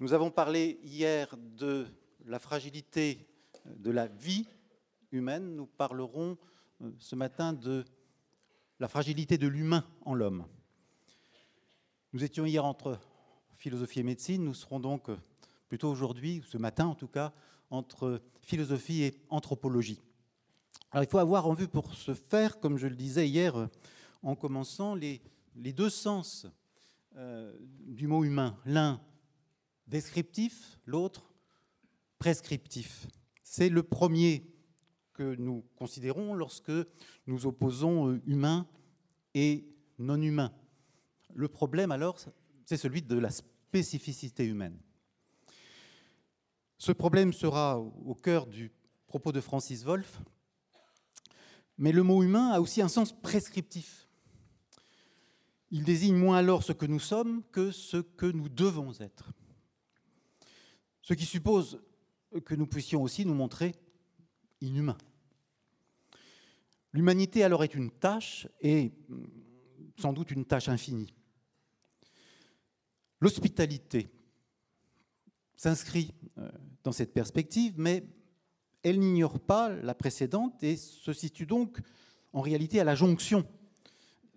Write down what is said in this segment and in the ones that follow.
Nous avons parlé hier de la fragilité de la vie humaine. Nous parlerons euh, ce matin de la fragilité de l'humain en l'homme. Nous étions hier entre philosophie et médecine. Nous serons donc euh, plutôt aujourd'hui, ce matin en tout cas, entre philosophie et anthropologie. Alors il faut avoir en vue pour ce faire, comme je le disais hier euh, en commençant, les, les deux sens du mot humain. L'un descriptif, l'autre prescriptif. C'est le premier que nous considérons lorsque nous opposons euh, humain et non humain. Le problème alors, c'est celui de la spécificité humaine. Ce problème sera au cœur du propos de Francis Wolff, mais le mot humain a aussi un sens prescriptif. Il désigne moins alors ce que nous sommes que ce que nous devons être. Ce qui suppose que nous puissions aussi nous montrer inhumains. L'humanité alors est une tâche et sans doute une tâche infinie. L'hospitalité s'inscrit euh, dans cette perspective, mais elle n'ignore pas la précédente et se situe donc en réalité à la jonction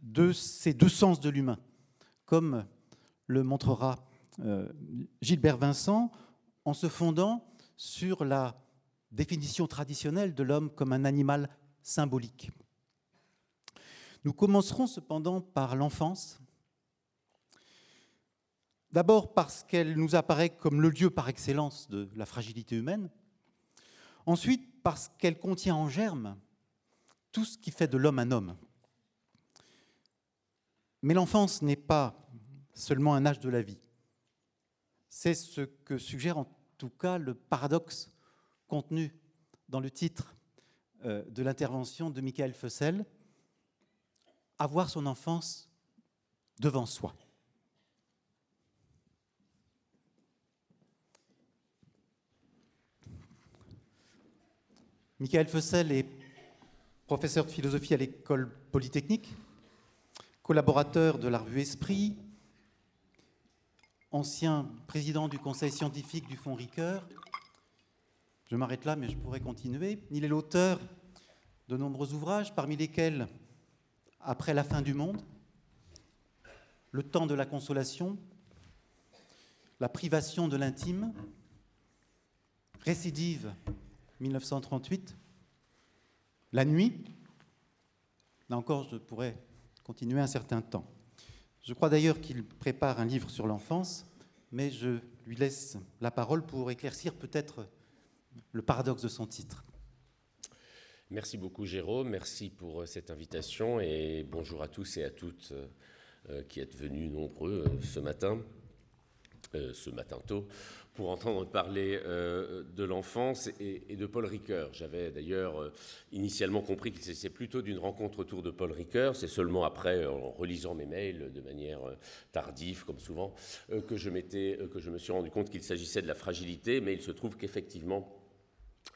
de ces deux sens de l'humain, comme le montrera euh, Gilbert Vincent en se fondant sur la définition traditionnelle de l'homme comme un animal symbolique. Nous commencerons cependant par l'enfance. D'abord parce qu'elle nous apparaît comme le lieu par excellence de la fragilité humaine. Ensuite parce qu'elle contient en germe tout ce qui fait de l'homme un homme. Mais l'enfance n'est pas seulement un âge de la vie. C'est ce que suggère en tout cas le paradoxe contenu dans le titre euh, de l'intervention de Michael Fussell, avoir son enfance devant soi. Michael Fussell est professeur de philosophie à l'école polytechnique, collaborateur de la revue Esprit, ancien président du conseil scientifique du Fonds Ricoeur. Je m'arrête là, mais je pourrais continuer. Il est l'auteur de nombreux ouvrages, parmi lesquels Après la fin du monde, Le temps de la consolation, La privation de l'intime, Récidive 1938, La nuit. Là encore, je pourrais continuer un certain temps. Je crois d'ailleurs qu'il prépare un livre sur l'enfance, mais je lui laisse la parole pour éclaircir peut-être le paradoxe de son titre. Merci beaucoup Jérôme, merci pour euh, cette invitation et bonjour à tous et à toutes euh, qui êtes venus nombreux euh, ce matin, ce matin tôt, pour entendre parler euh, de l'enfance et, de Paul Ricoeur. J'avais d'ailleurs euh, initialement compris qu'il s'agissait plutôt d'une rencontre autour de Paul Ricoeur. C'est seulement après, en relisant mes mails de manière euh, tardive, comme souvent, que je me suis rendu compte qu'il s'agissait de la fragilité. Mais il se trouve qu'effectivement,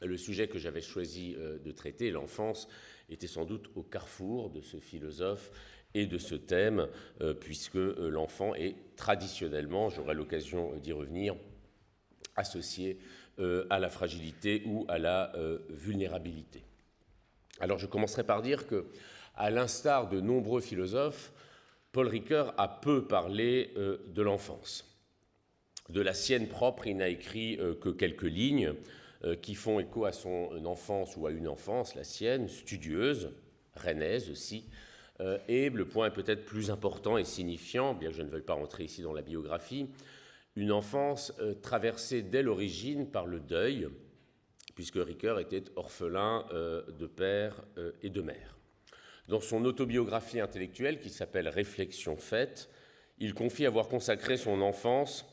le sujet que j'avais choisi de traiter, l'enfance, était sans doute au carrefour de ce philosophe et de ce thème, puisque l'enfant est traditionnellement, j'aurai l'occasion d'y revenir, associés euh, à la fragilité ou à la euh, vulnérabilité. Alors je commencerai par dire que, à l'instar de nombreux philosophes, Paul Ricoeur a peu parlé euh, de l'enfance. De la sienne propre, il n'a écrit que quelques lignes qui font écho à son enfance ou à une enfance, la sienne, studieuse, rennaise aussi. Et le point est peut-être plus important et signifiant, bien que je ne veuille pas rentrer ici dans la biographie, une enfance euh, traversée dès l'origine par le deuil, puisque Ricoeur était orphelin euh, de père euh, et de mère. Dans son autobiographie intellectuelle qui s'appelle Réflexion faite, il confie avoir consacré son enfance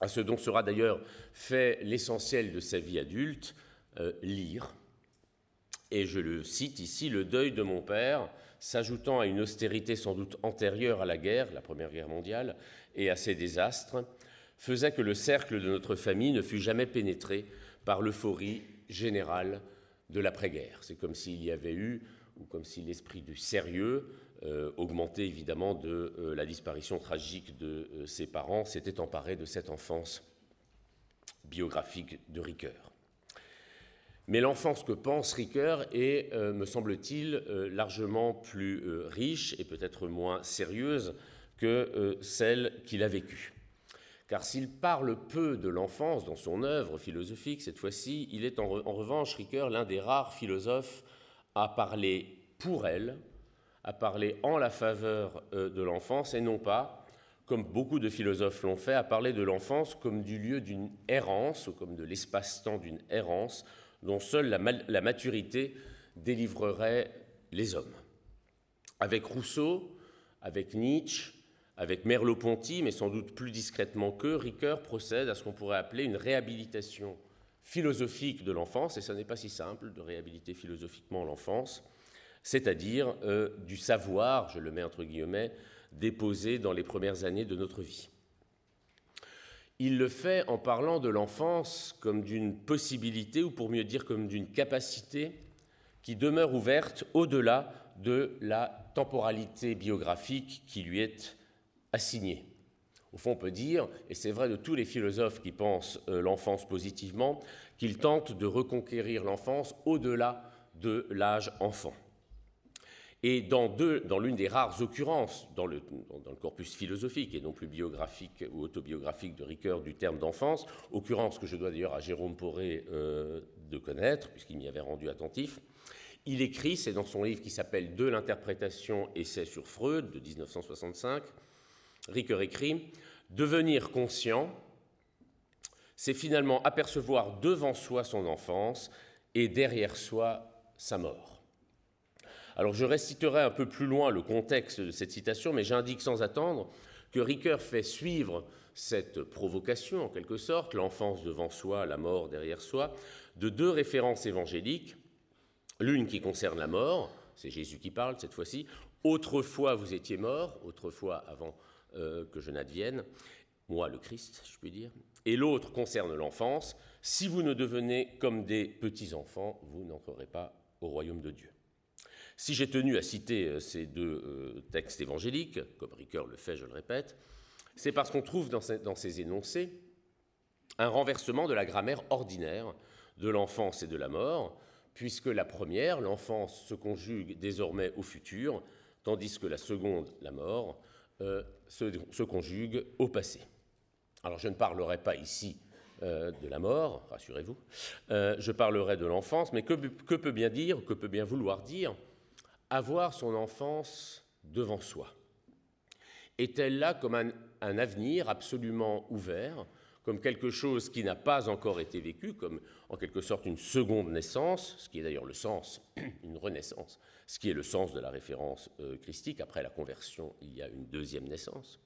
à ce dont sera d'ailleurs fait l'essentiel de sa vie adulte, lire. Et je le cite ici, le deuil de mon père, s'ajoutant à une austérité sans doute antérieure à la guerre, la Première Guerre mondiale, et à ses désastres, faisait que le cercle de notre famille ne fut jamais pénétré par l'euphorie générale de l'après-guerre. C'est comme s'il y avait eu, ou comme si l'esprit du sérieux, euh, augmenté évidemment de euh, la disparition tragique de euh, ses parents, s'était emparé de cette enfance biographique de Ricoeur. Mais l'enfance que pense Ricoeur est, me semble-t-il, largement plus riche et peut-être moins sérieuse que celle qu'il a vécue. Car s'il parle peu de l'enfance dans son œuvre philosophique, cette fois-ci, il est en, revanche, Ricoeur, l'un des rares philosophes à parler pour elle, à parler en la faveur de l'enfance et non pas, comme beaucoup de philosophes l'ont fait, à parler de l'enfance comme du lieu d'une errance ou comme de l'espace-temps d'une errance dont seule la, maturité délivrerait les hommes. Avec Rousseau, avec Nietzsche, avec Merleau-Ponty, mais sans doute plus discrètement qu'eux, Ricoeur procède à ce qu'on pourrait appeler une réhabilitation philosophique de l'enfance, et ce n'est pas si simple de réhabiliter philosophiquement l'enfance, c'est-à-dire euh, du savoir, je le mets entre guillemets, déposé dans les premières années de notre vie. Il le fait en parlant de l'enfance comme d'une possibilité, ou pour mieux dire comme d'une capacité, qui demeure ouverte au-delà de la temporalité biographique qui lui est assignée. Au fond, on peut dire, et c'est vrai de tous les philosophes qui pensent euh, l'enfance positivement, qu'ils tentent de reconquérir l'enfance au-delà de l'âge enfant. Et dans, l'une des rares occurrences dans le, dans le, corpus philosophique et non plus biographique ou autobiographique de Ricoeur du terme d'enfance, occurrence que je dois d'ailleurs à Jérôme Poré euh, de connaître, puisqu'il m'y avait rendu attentif, il écrit, c'est dans son livre qui s'appelle De l'interprétation, essai sur Freud de 1965, Ricoeur écrit Devenir conscient, c'est finalement apercevoir devant soi son enfance et derrière soi sa mort. Alors je réciterai un peu plus loin le contexte de cette citation, mais j'indique sans attendre que Ricoeur fait suivre cette provocation, en quelque sorte, l'enfance devant soi, la mort derrière soi, de deux références évangéliques, l'une qui concerne la mort, c'est Jésus qui parle cette fois-ci, autrefois vous étiez mort, autrefois avant euh, que je n'advienne, moi le Christ, je puis dire, et l'autre concerne l'enfance, si vous ne devenez comme des petits-enfants, vous n'entrerez pas au royaume de Dieu. Si j'ai tenu à citer euh, ces deux euh, textes évangéliques, comme Ricoeur le fait, je le répète, c'est parce qu'on trouve dans ces, énoncés un renversement de la grammaire ordinaire de l'enfance et de la mort, puisque la première, l'enfance, se conjugue désormais au futur, tandis que la seconde, la mort, euh, se, conjugue au passé. Alors je ne parlerai pas ici de la mort, rassurez-vous, je parlerai de l'enfance, mais que, peut bien dire, que peut bien vouloir dire avoir son enfance devant soi? Est-elle là comme un, avenir absolument ouvert, comme quelque chose qui n'a pas encore été vécu, comme en quelque sorte une seconde naissance, ce qui est d'ailleurs le sens, une renaissance, ce qui est le sens de la référence euh, christique, après la conversion, il y a une deuxième naissance.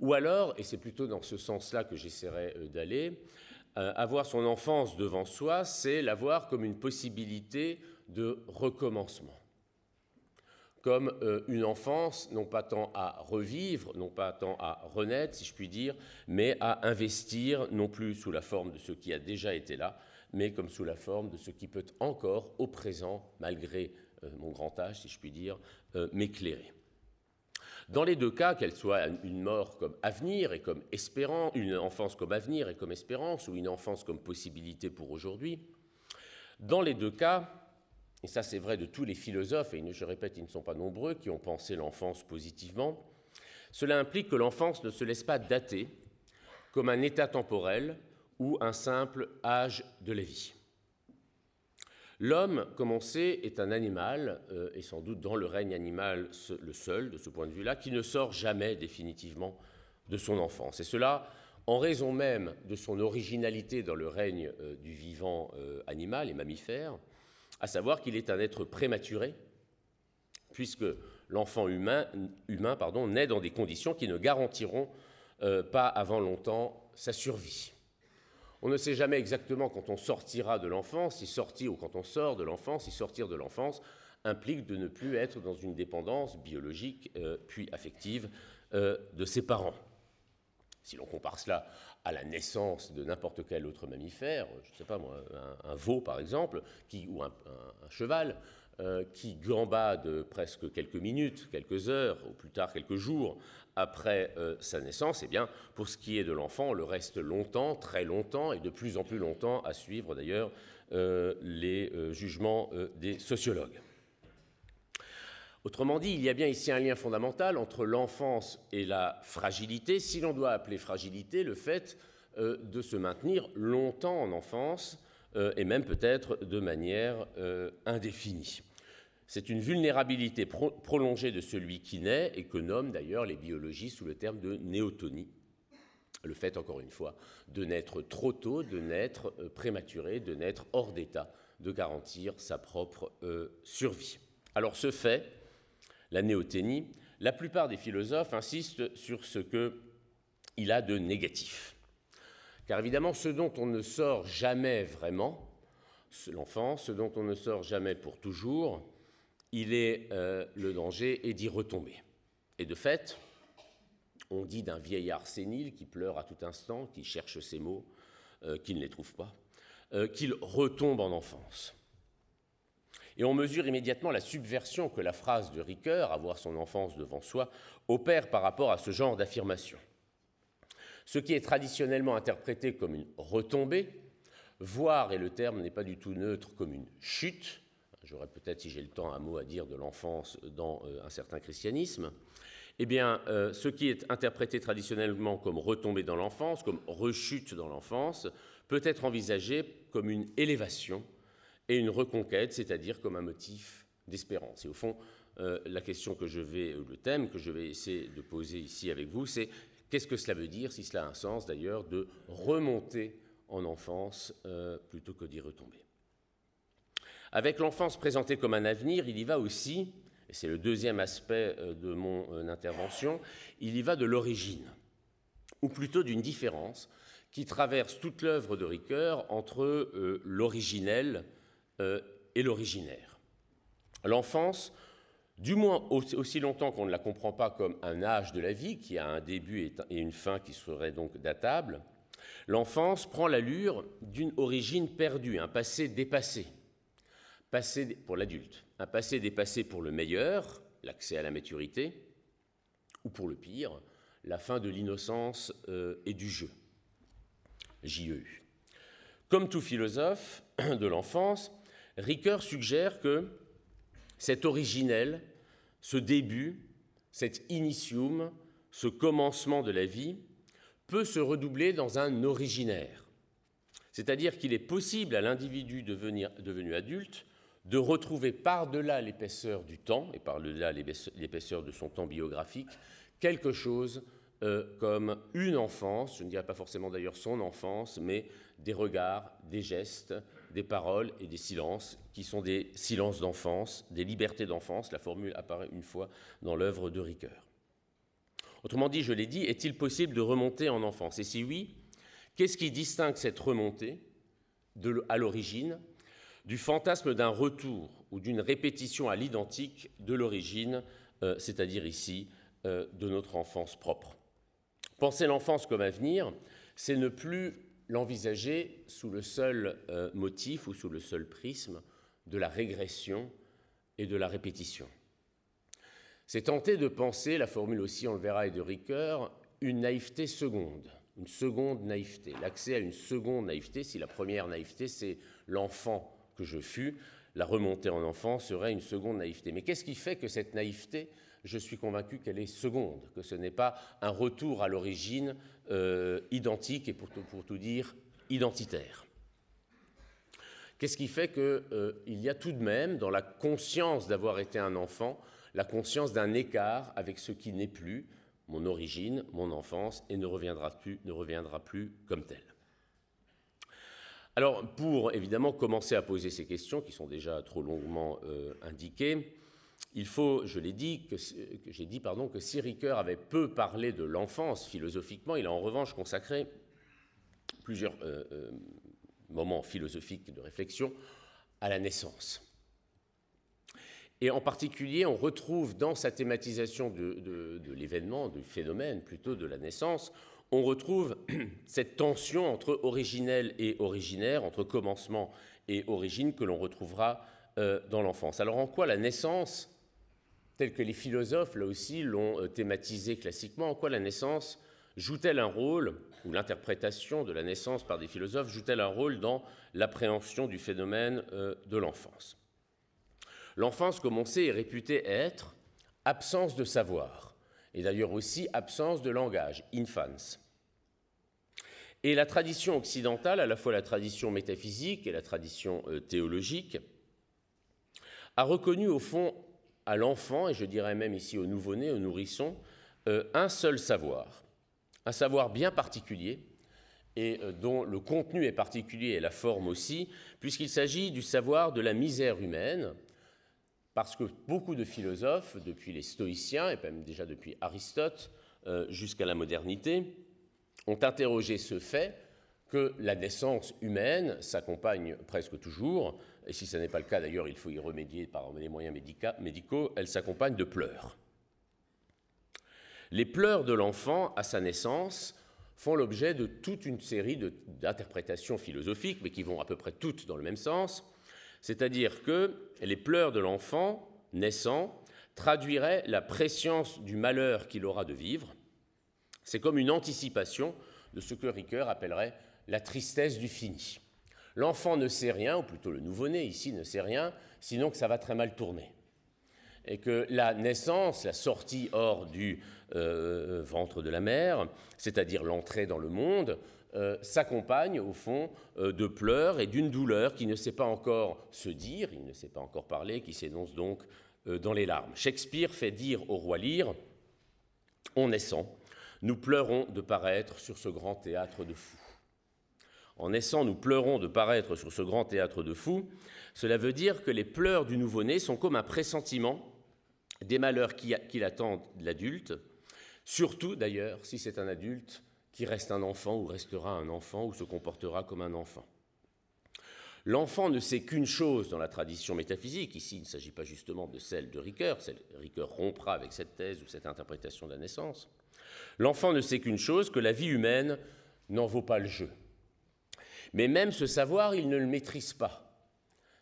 Ou alors, et c'est plutôt dans ce sens-là que j'essaierai euh, d'aller, euh, avoir son enfance devant soi, c'est l'avoir comme une possibilité de recommencement comme euh, une enfance, non pas tant à revivre, non pas tant à renaître, si je puis dire, mais à investir, non plus sous la forme de ce qui a déjà été là, mais comme sous la forme de ce qui peut encore, au présent, malgré euh, mon grand âge, si je puis dire, euh, m'éclairer. Dans les deux cas, qu'elle soit une mort comme avenir et comme espérance, une enfance comme avenir et comme espérance, ou une enfance comme possibilité pour aujourd'hui, dans les deux cas, et ça c'est vrai de tous les philosophes, et je répète, ils ne sont pas nombreux, qui ont pensé l'enfance positivement, cela implique que l'enfance ne se laisse pas dater comme un état temporel ou un simple âge de la vie. L'homme, comme on sait, est un animal, euh, et sans doute dans le règne animal le seul, de ce point de vue-là, qui ne sort jamais définitivement de son enfance. Et cela en raison même de son originalité dans le règne euh, du vivant euh, animal et mammifère, à savoir qu'il est un être prématuré, puisque l'enfant humain, naît dans des conditions qui ne garantiront euh, pas avant longtemps sa survie. On ne sait jamais exactement quand on sortira de l'enfance, si sortir ou quand on sort de l'enfance, si sortir de l'enfance implique de ne plus être dans une dépendance biologique euh, puis affective euh, de ses parents. Si l'on compare cela à la naissance de n'importe quel autre mammifère, je ne sais pas moi, un, veau par exemple, ou un, cheval, euh, qui gambade presque quelques minutes, quelques heures, ou plus tard quelques jours, après euh, sa naissance, eh bien, pour ce qui est de l'enfant, on le reste longtemps, très longtemps, et de plus en plus longtemps, à suivre d'ailleurs euh, les jugements des sociologues. Autrement dit, il y a bien ici un lien fondamental entre l'enfance et la fragilité, si l'on doit appeler fragilité le fait de se maintenir longtemps en enfance, et même peut-être de manière indéfinie. C'est une vulnérabilité prolongée de celui qui naît et que nomment d'ailleurs les biologistes sous le terme de néotonie. Le fait, encore une fois, de naître trop tôt, de naître euh, prématuré, de naître hors d'état de garantir sa propre euh, survie. Alors ce fait, la néoténie, la plupart des philosophes insistent sur ce qu'il a de négatif. Car évidemment, ce dont on ne sort jamais vraiment, l'enfant, ce dont on ne sort jamais pour toujours, il est euh, le danger est d'y retomber. Et de fait, on dit d'un vieillard sénile qui pleure à tout instant, qui cherche ses mots, euh, qui ne les trouve pas, euh, qu'il retombe en enfance. Et on mesure immédiatement la subversion que la phrase de Ricoeur, avoir son enfance devant soi, opère par rapport à ce genre d'affirmation. Ce qui est traditionnellement interprété comme une retombée, voire, et le terme n'est pas du tout neutre, comme une chute, j'aurais peut-être, si j'ai le temps, un mot à dire de l'enfance dans euh, un certain christianisme, eh bien, euh, ce qui est interprété traditionnellement comme retombée dans l'enfance, comme rechute dans l'enfance, peut être envisagé comme une élévation et une reconquête, c'est-à-dire comme un motif d'espérance. Et au fond, euh, la question que je vais, le thème que je vais essayer de poser ici avec vous, c'est qu'est-ce que cela veut dire, si cela a un sens d'ailleurs, de remonter en enfance plutôt que d'y retomber. Avec l'enfance présentée comme un avenir, il y va aussi, et c'est le deuxième aspect euh, de mon euh, intervention, il y va de l'origine, ou plutôt d'une différence qui traverse toute l'œuvre de Ricoeur entre euh, l'originel et l'originaire. L'enfance, du moins aussi longtemps qu'on ne la comprend pas comme un âge de la vie, qui a un début et une fin qui serait donc datable, l'enfance prend l'allure d'une origine perdue, un passé dépassé, passé pour l'adulte, un passé dépassé pour le meilleur, l'accès à la maturité, ou pour le pire, la fin de l'innocence euh, et du jeu. JEU. Comme tout philosophe de l'enfance, Ricoeur suggère que cet originel, ce début, cet initium, ce commencement de la vie, peut se redoubler dans un originaire. C'est-à-dire qu'il est possible à l'individu devenu adulte de retrouver par-delà l'épaisseur du temps et par-delà l'épaisseur de son temps biographique quelque chose euh, comme une enfance, je ne dirais pas forcément d'ailleurs son enfance, mais des regards, des gestes, des paroles et des silences qui sont des silences d'enfance, des libertés d'enfance. La formule apparaît une fois dans l'œuvre de Ricoeur. Autrement dit, je l'ai dit, est-il possible de remonter en enfance? Et si oui, qu'est-ce qui distingue cette remontée à l'origine du fantasme d'un retour ou d'une répétition à l'identique de l'origine, euh, c'est-à-dire ici euh, de notre enfance propre? Penser l'enfance comme avenir, c'est ne plus l'envisager sous le seul euh, motif ou sous le seul prisme de la régression et de la répétition. C'est tenter de penser, la formule aussi on le verra est de Ricoeur, une naïveté seconde, une seconde naïveté, l'accès à une seconde naïveté, si la première naïveté c'est l'enfant que je fus, la remontée en enfant serait une seconde naïveté. Mais qu'est-ce qui fait que cette naïveté, je suis convaincu qu'elle est seconde, que ce n'est pas un retour à l'origine euh, identique et pour tout, dire identitaire. Qu'est-ce qui fait qu'il euh, y a tout de même, dans la conscience d'avoir été un enfant, la conscience d'un écart avec ce qui n'est plus mon origine, mon enfance, et ne reviendra plus, ne reviendra plus comme tel. Alors, pour évidemment commencer à poser ces questions, qui sont déjà trop longuement euh, indiquées, il faut, je l'ai dit, que, j'ai dit pardon, que si Ricoeur avait peu parlé de l'enfance philosophiquement, il a en revanche consacré plusieurs euh, euh, moments philosophiques de réflexion à la naissance. Et en particulier, on retrouve dans sa thématisation de l'événement, du phénomène plutôt de la naissance, on retrouve cette tension entre originel et originaire, entre commencement et origine, que l'on retrouvera euh, dans l'enfance. Alors en quoi la naissance tel que les philosophes, là aussi, l'ont euh, thématisé classiquement. En quoi la naissance joue-t-elle un rôle, ou l'interprétation de la naissance par des philosophes joue-t-elle un rôle dans l'appréhension du phénomène euh, de l'enfance? L'enfance, comme on sait, est réputée être absence de savoir, et d'ailleurs aussi absence de langage, infans. Et la tradition occidentale, à la fois la tradition métaphysique et la tradition théologique, a reconnu au fond à l'enfant, et je dirais même ici au nouveau-né, au nourrisson, euh, un seul savoir, un savoir bien particulier, et euh, dont le contenu est particulier et la forme aussi, puisqu'il s'agit du savoir de la misère humaine, parce que beaucoup de philosophes, depuis les stoïciens, et même déjà depuis Aristote euh, jusqu'à la modernité, ont interrogé ce fait que la naissance humaine s'accompagne presque toujours et si ce n'est pas le cas d'ailleurs, il faut y remédier par les moyens médicaux, elle s'accompagne de pleurs. Les pleurs de l'enfant à sa naissance font l'objet de toute une série d'interprétations philosophiques, mais qui vont à peu près toutes dans le même sens, c'est-à-dire que les pleurs de l'enfant naissant traduiraient la préscience du malheur qu'il aura de vivre. C'est comme une anticipation de ce que Ricoeur appellerait la tristesse du fini. L'enfant ne sait rien, ou plutôt le nouveau-né ici ne sait rien, sinon que ça va très mal tourner. Et que la naissance, la sortie hors du euh, ventre de la mère, c'est-à-dire l'entrée dans le monde, euh, s'accompagne au fond euh, de pleurs et d'une douleur qui ne sait pas encore se dire, il ne sait pas encore parler, qui s'énonce donc dans les larmes. Shakespeare fait dire au roi Lear, en naissant, nous pleurons de paraître sur ce grand théâtre de fous. En naissant, nous pleurons de paraître sur ce grand théâtre de fous. Cela veut dire que les pleurs du nouveau-né sont comme un pressentiment des malheurs qui, l'attendent l'adulte, surtout d'ailleurs si c'est un adulte qui reste un enfant ou restera un enfant ou se comportera comme un enfant. L'enfant ne sait qu'une chose dans la tradition métaphysique, ici il ne s'agit pas justement de celle de Ricoeur, Ricoeur rompra avec cette thèse ou cette interprétation de la naissance. L'enfant ne sait qu'une chose, que la vie humaine n'en vaut pas le jeu. Mais même ce savoir, il ne le maîtrise pas.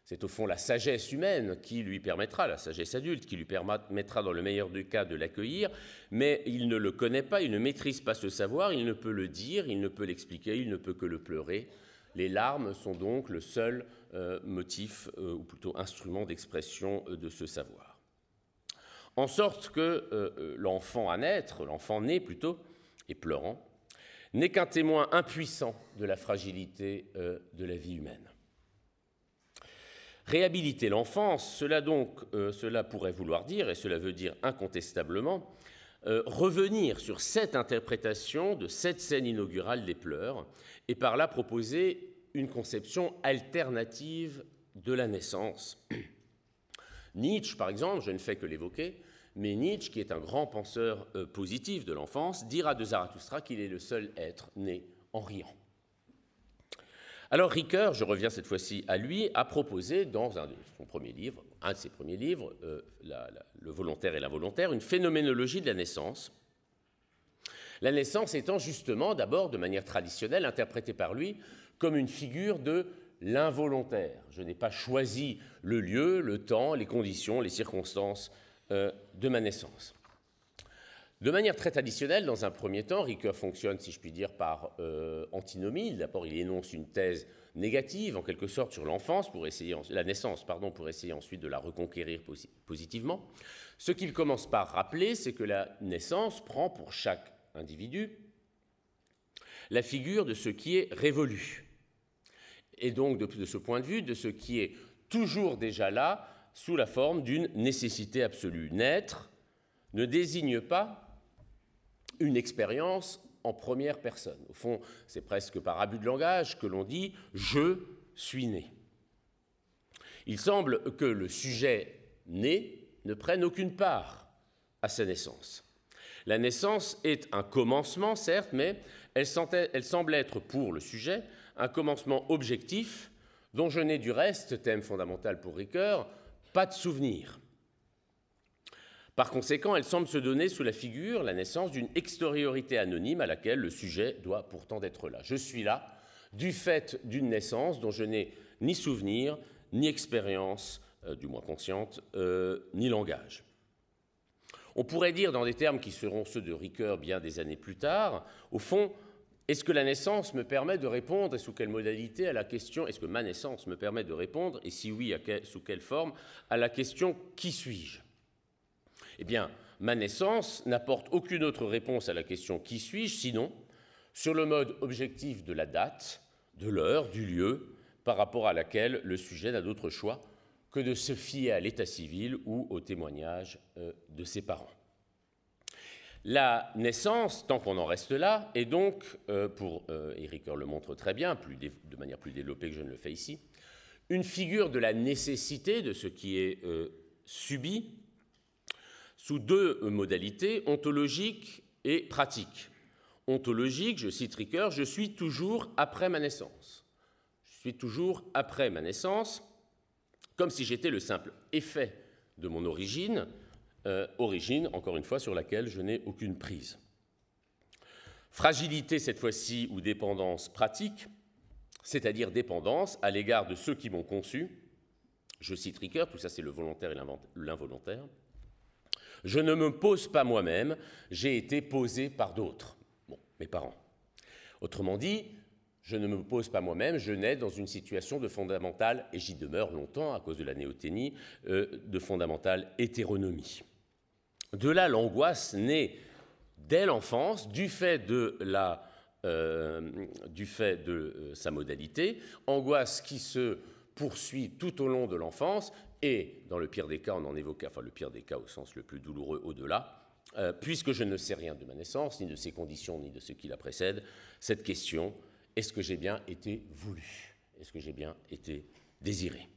C'est au fond la sagesse humaine qui lui permettra, la sagesse adulte, qui lui permettra dans le meilleur des cas de l'accueillir, mais il ne le connaît pas, il ne maîtrise pas ce savoir, il ne peut le dire, il ne peut l'expliquer, il ne peut que le pleurer. Les larmes sont donc le seul euh, motif, euh, ou plutôt instrument d'expression euh, de ce savoir. En sorte que l'enfant à naître, l'enfant né plutôt, et pleurant, n'est qu'un témoin impuissant de la fragilité euh, de la vie humaine. Réhabiliter l'enfance, cela donc, euh, cela pourrait vouloir dire, et cela veut dire incontestablement, euh, revenir sur cette interprétation de cette scène inaugurale des pleurs, et par là proposer une conception alternative de la naissance. Nietzsche, par exemple, je ne fais que l'évoquer, mais Nietzsche, qui est un grand penseur euh, positif de l'enfance, dira de Zarathustra qu'il est le seul être né en riant. Alors Ricoeur, je reviens cette fois-ci à lui, a proposé dans un de son premier livre, un de ses premiers livres, euh, Le volontaire et l'involontaire, une phénoménologie de la naissance. La naissance étant justement, d'abord de manière traditionnelle, interprétée par lui comme une figure de l'involontaire. Je n'ai pas choisi le lieu, le temps, les conditions, les circonstances euh, de ma naissance. De manière très traditionnelle, dans un premier temps, Ricoeur fonctionne, si je puis dire, par euh, antinomie. D'abord, il énonce une thèse négative, en quelque sorte, sur l'enfance, pour essayer, la naissance, pardon, pour essayer ensuite de la reconquérir positivement. Ce qu'il commence par rappeler, c'est que la naissance prend pour chaque individu la figure de ce qui est révolu. Et donc, de ce point de vue, de ce qui est toujours déjà là, sous la forme d'une nécessité absolue. Naître ne désigne pas une expérience en première personne. Au fond, c'est presque par abus de langage que l'on dit ⁇ je suis né ⁇ Il semble que le sujet né ne prenne aucune part à sa naissance. La naissance est un commencement, certes, mais elle, semble être pour le sujet un commencement objectif dont je n'ai du reste, thème fondamental pour Ricoeur, pas de souvenir. Par conséquent, elle semble se donner sous la figure, la naissance d'une extériorité anonyme à laquelle le sujet doit pourtant être là. Je suis là du fait d'une naissance dont je n'ai ni souvenir, ni expérience, euh, du moins consciente, euh, ni langage. On pourrait dire, dans des termes qui seront ceux de Ricoeur bien des années plus tard, au fond, est-ce que la naissance me permet de répondre? Et sous quelle modalité à la question, est-ce que ma naissance me permet de répondre, et si oui, sous quelle forme, à la question qui suis-je? Eh bien, ma naissance n'apporte aucune autre réponse à la question qui suis-je, sinon sur le mode objectif de la date, de l'heure, du lieu, par rapport à laquelle le sujet n'a d'autre choix que de se fier à l'état civil ou au témoignage euh, de ses parents. La naissance, tant qu'on en reste là, est donc, euh, pour euh, le montre très bien, de manière plus développée que je ne le fais ici, une figure de la nécessité de ce qui est subi sous deux modalités, ontologiques et pratiques. Ontologique, je cite Ricoeur, je suis toujours après ma naissance. Je suis toujours après ma naissance, comme si j'étais le simple effet de mon origine, euh, origine, encore une fois, sur laquelle je n'ai aucune prise. Fragilité, cette fois-ci, ou dépendance pratique, c'est-à-dire dépendance à l'égard de ceux qui m'ont conçu. Je cite Ricoeur, tout ça c'est le volontaire et l'involontaire. Je ne me pose pas moi-même, j'ai été posé par d'autres, mes parents. Autrement dit, je ne me pose pas moi-même, je nais dans une situation de fondamentale, et j'y demeure longtemps à cause de la néothénie, euh, de fondamentale hétéronomie. De là, l'angoisse naît dès l'enfance, du fait de, euh, euh, sa modalité, angoisse qui se poursuit tout au long de l'enfance, et dans le pire des cas, on en évoque, enfin le pire des cas au sens le plus douloureux au-delà, puisque je ne sais rien de ma naissance, ni de ses conditions, ni de ce qui la précède, cette question est-ce que j'ai bien été voulu? Est-ce que j'ai bien été désiré?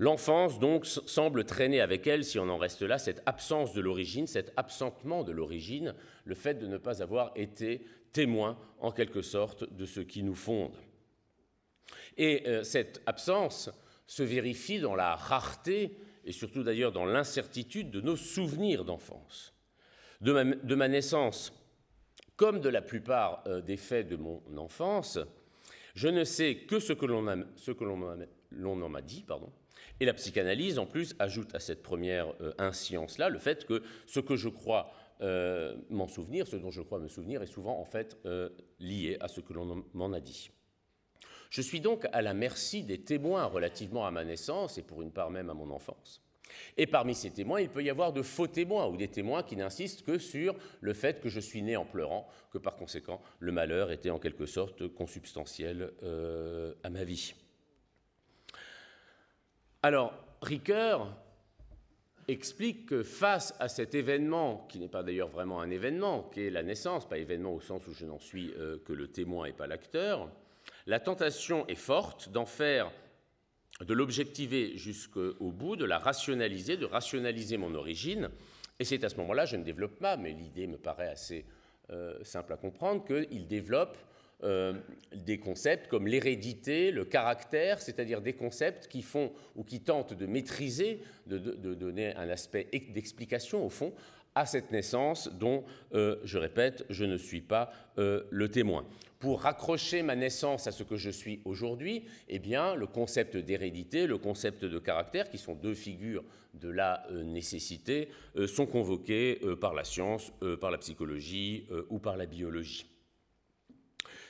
L'enfance, donc, semble traîner avec elle, si on en reste là, cette absence de l'origine, cet absentement de l'origine, le fait de ne pas avoir été témoin, en quelque sorte, de ce qui nous fonde. Et euh, cette absence se vérifie dans la rareté, et surtout d'ailleurs dans l'incertitude de nos souvenirs d'enfance. de ma naissance comme de la plupart euh, des faits de mon enfance, je ne sais que ce que l'on m'a dit, pardon, et la psychanalyse, en plus, ajoute à cette première euh, inscience-là le fait que ce que je crois euh, m'en souvenir, ce dont je crois me souvenir, est souvent en fait lié à ce que l'on m'en a dit. Je suis donc à la merci des témoins relativement à ma naissance et pour une part même à mon enfance. Et parmi ces témoins, il peut y avoir de faux témoins ou des témoins qui n'insistent que sur le fait que je suis né en pleurant, que par conséquent le malheur était en quelque sorte consubstantiel euh, à ma vie. Alors, Ricoeur explique que face à cet événement, qui n'est pas d'ailleurs vraiment un événement, qui est la naissance, pas événement au sens où je n'en suis euh, que le témoin et pas l'acteur, la tentation est forte d'en faire de l'objectiver jusqu'au bout, de la rationaliser, de rationaliser mon origine. Et c'est à ce moment-là, je ne développe pas, mais l'idée me paraît assez euh, simple à comprendre, qu'il développe euh, des concepts comme l'hérédité, le caractère, c'est-à-dire des concepts qui font ou qui tentent de maîtriser, de donner un aspect d'explication au fond à cette naissance dont, euh, je répète, je ne suis pas euh, le témoin. Pour raccrocher ma naissance à ce que je suis aujourd'hui, eh bien, le concept d'hérédité, le concept de caractère, qui sont deux figures de la nécessité, sont convoqués par la science, par la psychologie ou par la biologie.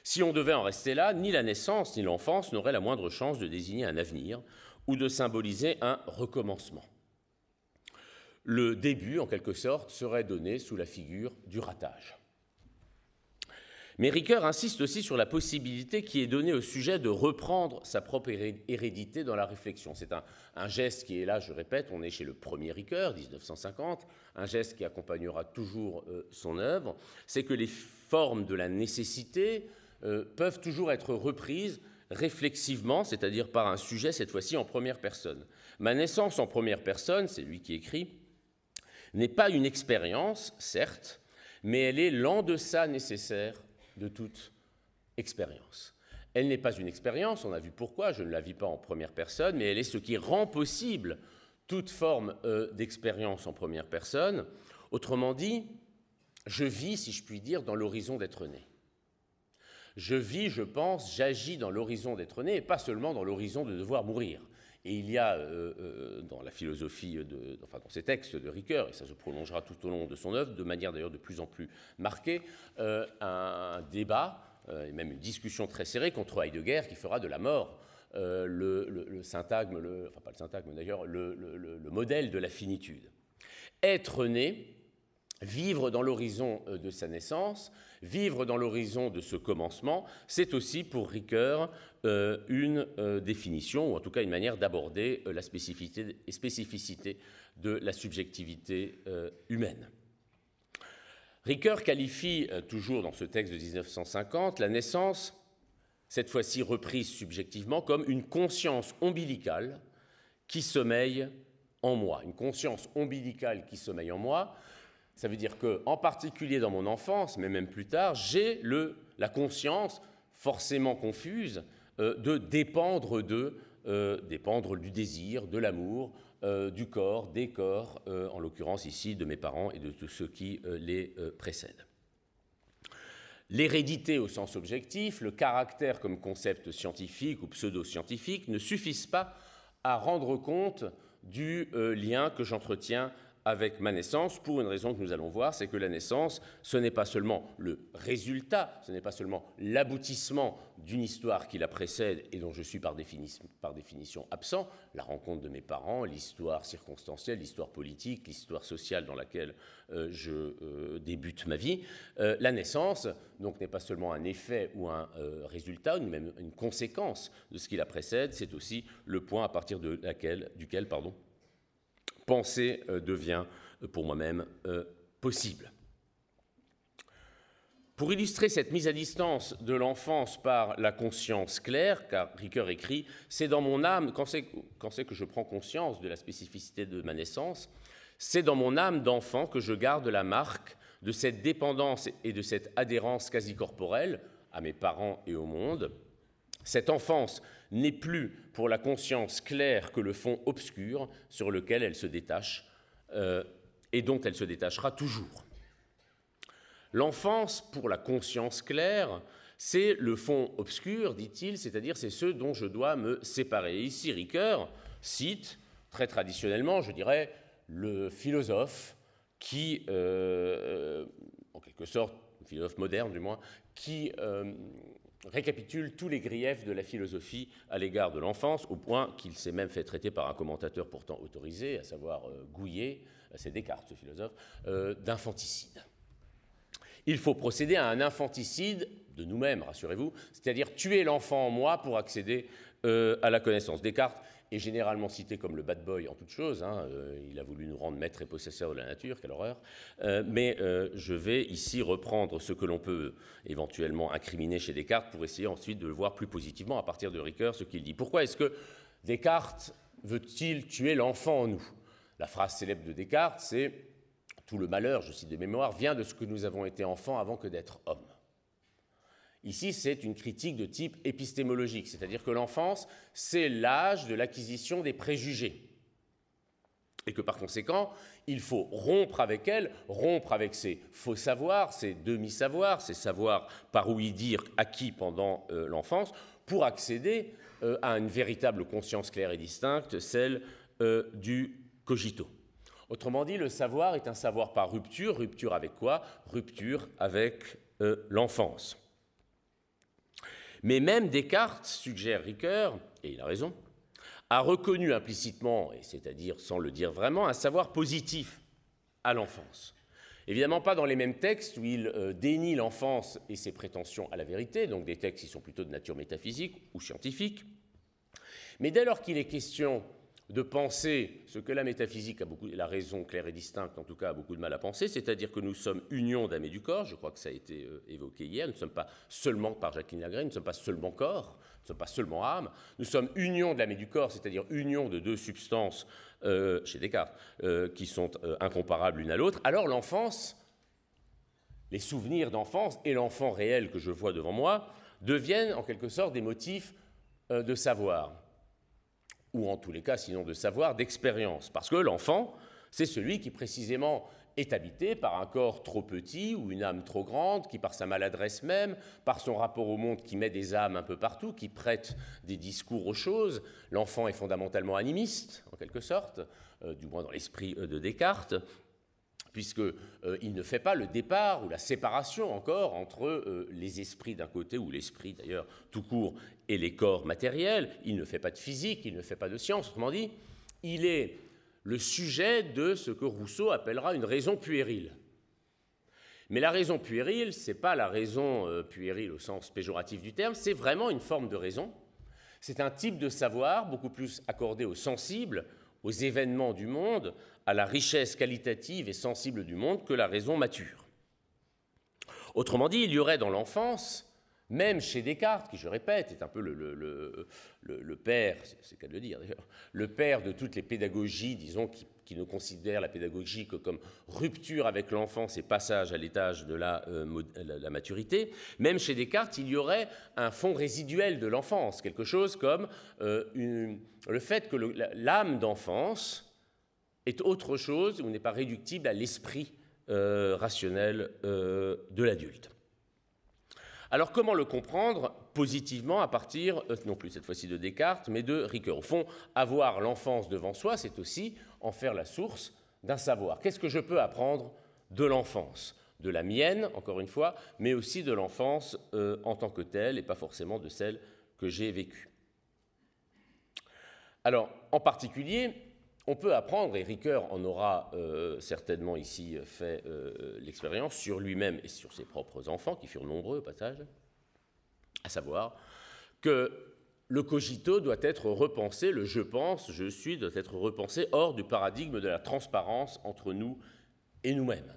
Si on devait en rester là, ni la naissance ni l'enfance n'auraient la moindre chance de désigner un avenir ou de symboliser un recommencement le début, en quelque sorte, serait donné sous la figure du ratage. Mais Ricoeur insiste aussi sur la possibilité qui est donnée au sujet de reprendre sa propre hérédité dans la réflexion. C'est un, geste qui est là, je répète, on est chez le premier Ricoeur, 1950, un geste qui accompagnera toujours euh, son œuvre, c'est que les formes de la nécessité euh, peuvent toujours être reprises réflexivement, c'est-à-dire par un sujet, cette fois-ci en première personne. Ma naissance en première personne, c'est lui qui écrit, n'est pas une expérience, certes, mais elle est l'en-deçà nécessaire de toute expérience. Elle n'est pas une expérience, on a vu pourquoi, je ne la vis pas en première personne, mais elle est ce qui rend possible toute forme euh, d'expérience en première personne. Autrement dit, je vis, si je puis dire, dans l'horizon d'être né. Je vis, je pense, j'agis dans l'horizon d'être né et pas seulement dans l'horizon de devoir mourir. Et il y a dans la philosophie, enfin dans ces textes de Ricoeur, et ça se prolongera tout au long de son œuvre, de manière d'ailleurs de plus en plus marquée, un débat et même une discussion très serrée contre Heidegger qui fera de la mort le, syntagme, le, enfin pas le syntagme d'ailleurs, le, le modèle de la finitude. Être né, vivre dans l'horizon euh, de sa naissance, vivre dans l'horizon de ce commencement, c'est aussi pour Ricoeur euh, une euh, définition, ou en tout cas une manière d'aborder la spécificité, spécificité, de la subjectivité humaine. Ricoeur qualifie, toujours dans ce texte de 1950, la naissance, cette fois-ci reprise subjectivement, comme une conscience ombilicale qui sommeille en moi, une conscience ombilicale qui sommeille en moi. Ça veut dire que, en particulier dans mon enfance, mais même plus tard, j'ai la conscience forcément confuse euh, de euh, dépendre du désir, de l'amour, euh, du corps, des corps, en l'occurrence ici de mes parents et de tous ceux qui les précèdent. L'hérédité au sens objectif, le caractère comme concept scientifique ou pseudo-scientifique ne suffisent pas à rendre compte du lien que j'entretiens avec ma naissance, pour une raison que nous allons voir, c'est que la naissance, ce n'est pas seulement le résultat, ce n'est pas seulement l'aboutissement d'une histoire qui la précède et dont je suis par définition, absent, la rencontre de mes parents, l'histoire circonstancielle, l'histoire politique, l'histoire sociale dans laquelle euh, je euh, débute ma vie. la naissance, donc, n'est pas seulement un effet ou un résultat, ou même une conséquence de ce qui la précède, c'est aussi le point à partir duquel pardon, penser euh, devient euh, pour moi-même euh, possible. Pour illustrer cette mise à distance de l'enfance par la conscience claire, car Ricoeur écrit C'est dans mon âme, quand c'est, que je prends conscience de la spécificité de ma naissance, c'est dans mon âme d'enfant que je garde la marque de cette dépendance et de cette adhérence quasi corporelle à mes parents et au monde. Cette enfance n'est plus pour la conscience claire que le fond obscur sur lequel elle se détache euh, et dont elle se détachera toujours. L'enfance pour la conscience claire, c'est le fond obscur, dit-il, c'est-à-dire c'est ce dont je dois me séparer. ici, Ricoeur cite, très traditionnellement, je dirais, le philosophe qui, euh, en quelque sorte, philosophe moderne du moins, qui euh, récapitule tous les griefs de la philosophie à l'égard de l'enfance, au point qu'il s'est même fait traiter par un commentateur pourtant autorisé, à savoir euh, Gouillet, euh, c'est Descartes ce philosophe, euh, d'infanticide. Il faut procéder à un infanticide de nous-mêmes, rassurez-vous, c'est-à-dire tuer l'enfant en moi pour accéder à la connaissance. Descartes est généralement cité comme le bad boy en toute chose. Hein, euh, il a voulu nous rendre maîtres et possesseurs de la nature, quelle horreur. Euh, mais euh, je vais ici reprendre ce que l'on peut éventuellement incriminer chez Descartes pour essayer ensuite de le voir plus positivement à partir de Ricoeur, ce qu'il dit. Pourquoi est-ce que Descartes veut-il tuer l'enfant en nous? La phrase célèbre de Descartes, c'est Tout le malheur, je cite de mémoire, vient de ce que nous avons été enfants avant que d'être hommes. Ici, c'est une critique de type épistémologique, c'est-à-dire que l'enfance, c'est l'âge de l'acquisition des préjugés. Et que par conséquent, il faut rompre avec elle, rompre avec ses faux savoirs, ses demi-savoirs, ses savoirs par ouï dire acquis pendant euh, l'enfance, pour accéder euh, à une véritable conscience claire et distincte, celle euh, du cogito. Autrement dit, le savoir est un savoir par rupture. Rupture avec quoi? Rupture avec l'enfance. Mais même Descartes, suggère Ricoeur, et il a raison, a reconnu implicitement, et c'est-à-dire sans le dire vraiment, un savoir positif à l'enfance. Évidemment pas dans les mêmes textes où il euh, dénie l'enfance et ses prétentions à la vérité, donc des textes qui sont plutôt de nature métaphysique ou scientifique, mais dès lors qu'il est question de penser ce que la métaphysique a beaucoup, la raison claire et distincte en tout cas a beaucoup de mal à penser, c'est-à-dire que nous sommes union d'âme et du corps, je crois que ça a été euh, évoqué hier, nous ne sommes pas seulement, par Jacqueline Lagré, nous ne sommes pas seulement corps, nous ne sommes pas seulement âme, nous sommes union de l'âme et du corps, c'est-à-dire union de deux substances, euh, chez Descartes, euh, qui sont incomparables l'une à l'autre, alors l'enfance, les souvenirs d'enfance et l'enfant réel que je vois devant moi deviennent en quelque sorte des motifs de savoir ou en tous les cas, sinon de savoir, d'expérience. Parce que l'enfant, c'est celui qui précisément est habité par un corps trop petit ou une âme trop grande qui, par sa maladresse même, par son rapport au monde qui met des âmes un peu partout, qui prête des discours aux choses, l'enfant est fondamentalement animiste, en quelque sorte, euh, du moins dans l'esprit euh, de Descartes, puisqu'il euh, ne fait pas le départ ou la séparation encore entre les esprits d'un côté, ou l'esprit d'ailleurs tout court, et les corps matériels, il ne fait pas de physique, il ne fait pas de science, autrement dit, il est le sujet de ce que Rousseau appellera une raison puérile. Mais la raison puérile, ce n'est pas la raison euh, puérile au sens péjoratif du terme, c'est vraiment une forme de raison. C'est un type de savoir beaucoup plus accordé aux sensibles, aux événements du monde, à la richesse qualitative et sensible du monde que la raison mature. Autrement dit, il y aurait dans l'enfance même chez Descartes, qui, je répète, est un peu le, père, c'est le cas de le dire d'ailleurs, le père de toutes les pédagogies, disons, qui, ne considèrent la pédagogie que comme rupture avec l'enfance et passage à l'étage de la, euh, la, maturité, même chez Descartes, il y aurait un fond résiduel de l'enfance, quelque chose comme euh, le fait que l'âme d'enfance est autre chose ou n'est pas réductible à l'esprit euh, rationnel de l'adulte. Alors comment le comprendre positivement à partir, non plus cette fois-ci de Descartes, mais de Ricoeur? Au fond, avoir l'enfance devant soi, c'est aussi en faire la source d'un savoir. Qu'est-ce que je peux apprendre de l'enfance? De la mienne, encore une fois, mais aussi de l'enfance euh, en tant que telle, et pas forcément de celle que j'ai vécue. Alors, en particulier, on peut apprendre, et Ricoeur en aura euh, certainement ici fait euh, l'expérience, sur lui-même et sur ses propres enfants, qui furent nombreux au passage, à savoir que le cogito doit être repensé, le je pense, je suis, doit être repensé hors du paradigme de la transparence entre nous et nous-mêmes.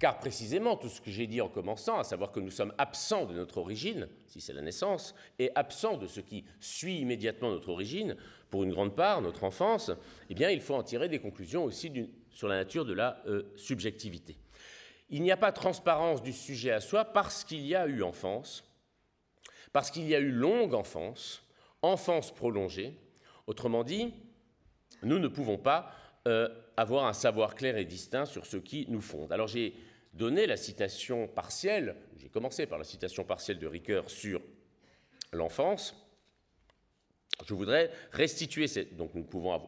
Car précisément tout ce que j'ai dit en commençant, à savoir que nous sommes absents de notre origine, si c'est la naissance, et absents de ce qui suit immédiatement notre origine, pour une grande part, notre enfance, eh bien, il faut en tirer des conclusions aussi sur la nature de la euh, subjectivité. Il n'y a pas transparence du sujet à soi parce qu'il y a eu enfance, parce qu'il y a eu longue enfance, enfance prolongée. Autrement dit, nous ne pouvons pas euh, avoir un savoir clair et distinct sur ce qui nous fonde. Alors j'ai donné la citation partielle, j'ai commencé par la citation partielle de Ricoeur sur l'enfance, je voudrais restituer, donc nous pouvons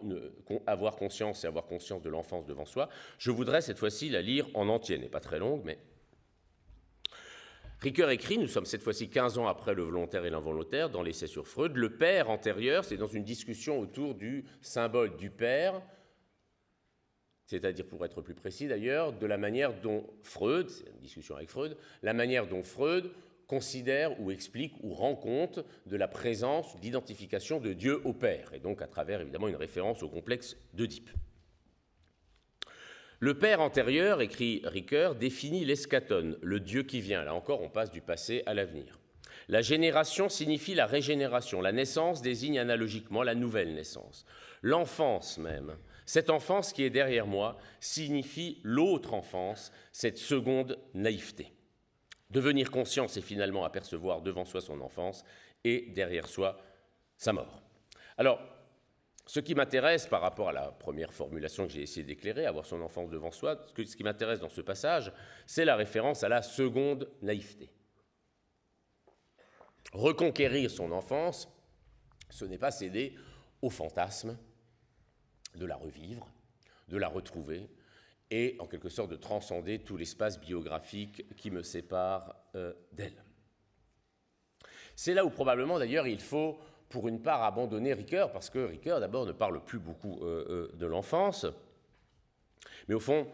avoir conscience et avoir conscience de l'enfance devant soi, je voudrais cette fois-ci la lire en entier, n'est pas très longue, mais... Ricoeur écrit, nous sommes cette fois-ci 15 ans après le volontaire et l'involontaire, dans l'essai sur Freud, le père antérieur, c'est dans une discussion autour du symbole du père, c'est-à-dire pour être plus précis d'ailleurs, de la manière dont Freud, c'est une discussion avec Freud, la manière dont Freud considère ou explique ou rend compte de la présence, d'identification de Dieu au Père, et donc à travers évidemment une référence au complexe d'Oedipe. Le Père antérieur, écrit Ricoeur, définit l'escatone, le Dieu qui vient. Là encore, on passe du passé à l'avenir. La génération signifie la régénération. La naissance désigne analogiquement la nouvelle naissance. L'enfance même, cette enfance qui est derrière moi, signifie l'autre enfance, cette seconde naïveté. Devenir conscient, c'est finalement apercevoir devant soi son enfance et derrière soi sa mort. Alors, ce qui m'intéresse par rapport à la première formulation que j'ai essayé d'éclairer, avoir son enfance devant soi, ce qui m'intéresse dans ce passage, c'est la référence à la seconde naïveté. Reconquérir son enfance, ce n'est pas céder au fantasme de la revivre, de la retrouver, et en quelque sorte de transcender tout l'espace biographique qui me sépare euh, d'elle. C'est là où probablement d'ailleurs il faut pour une part abandonner Ricoeur, parce que Ricoeur d'abord ne parle plus beaucoup euh, euh, de l'enfance, mais au fond,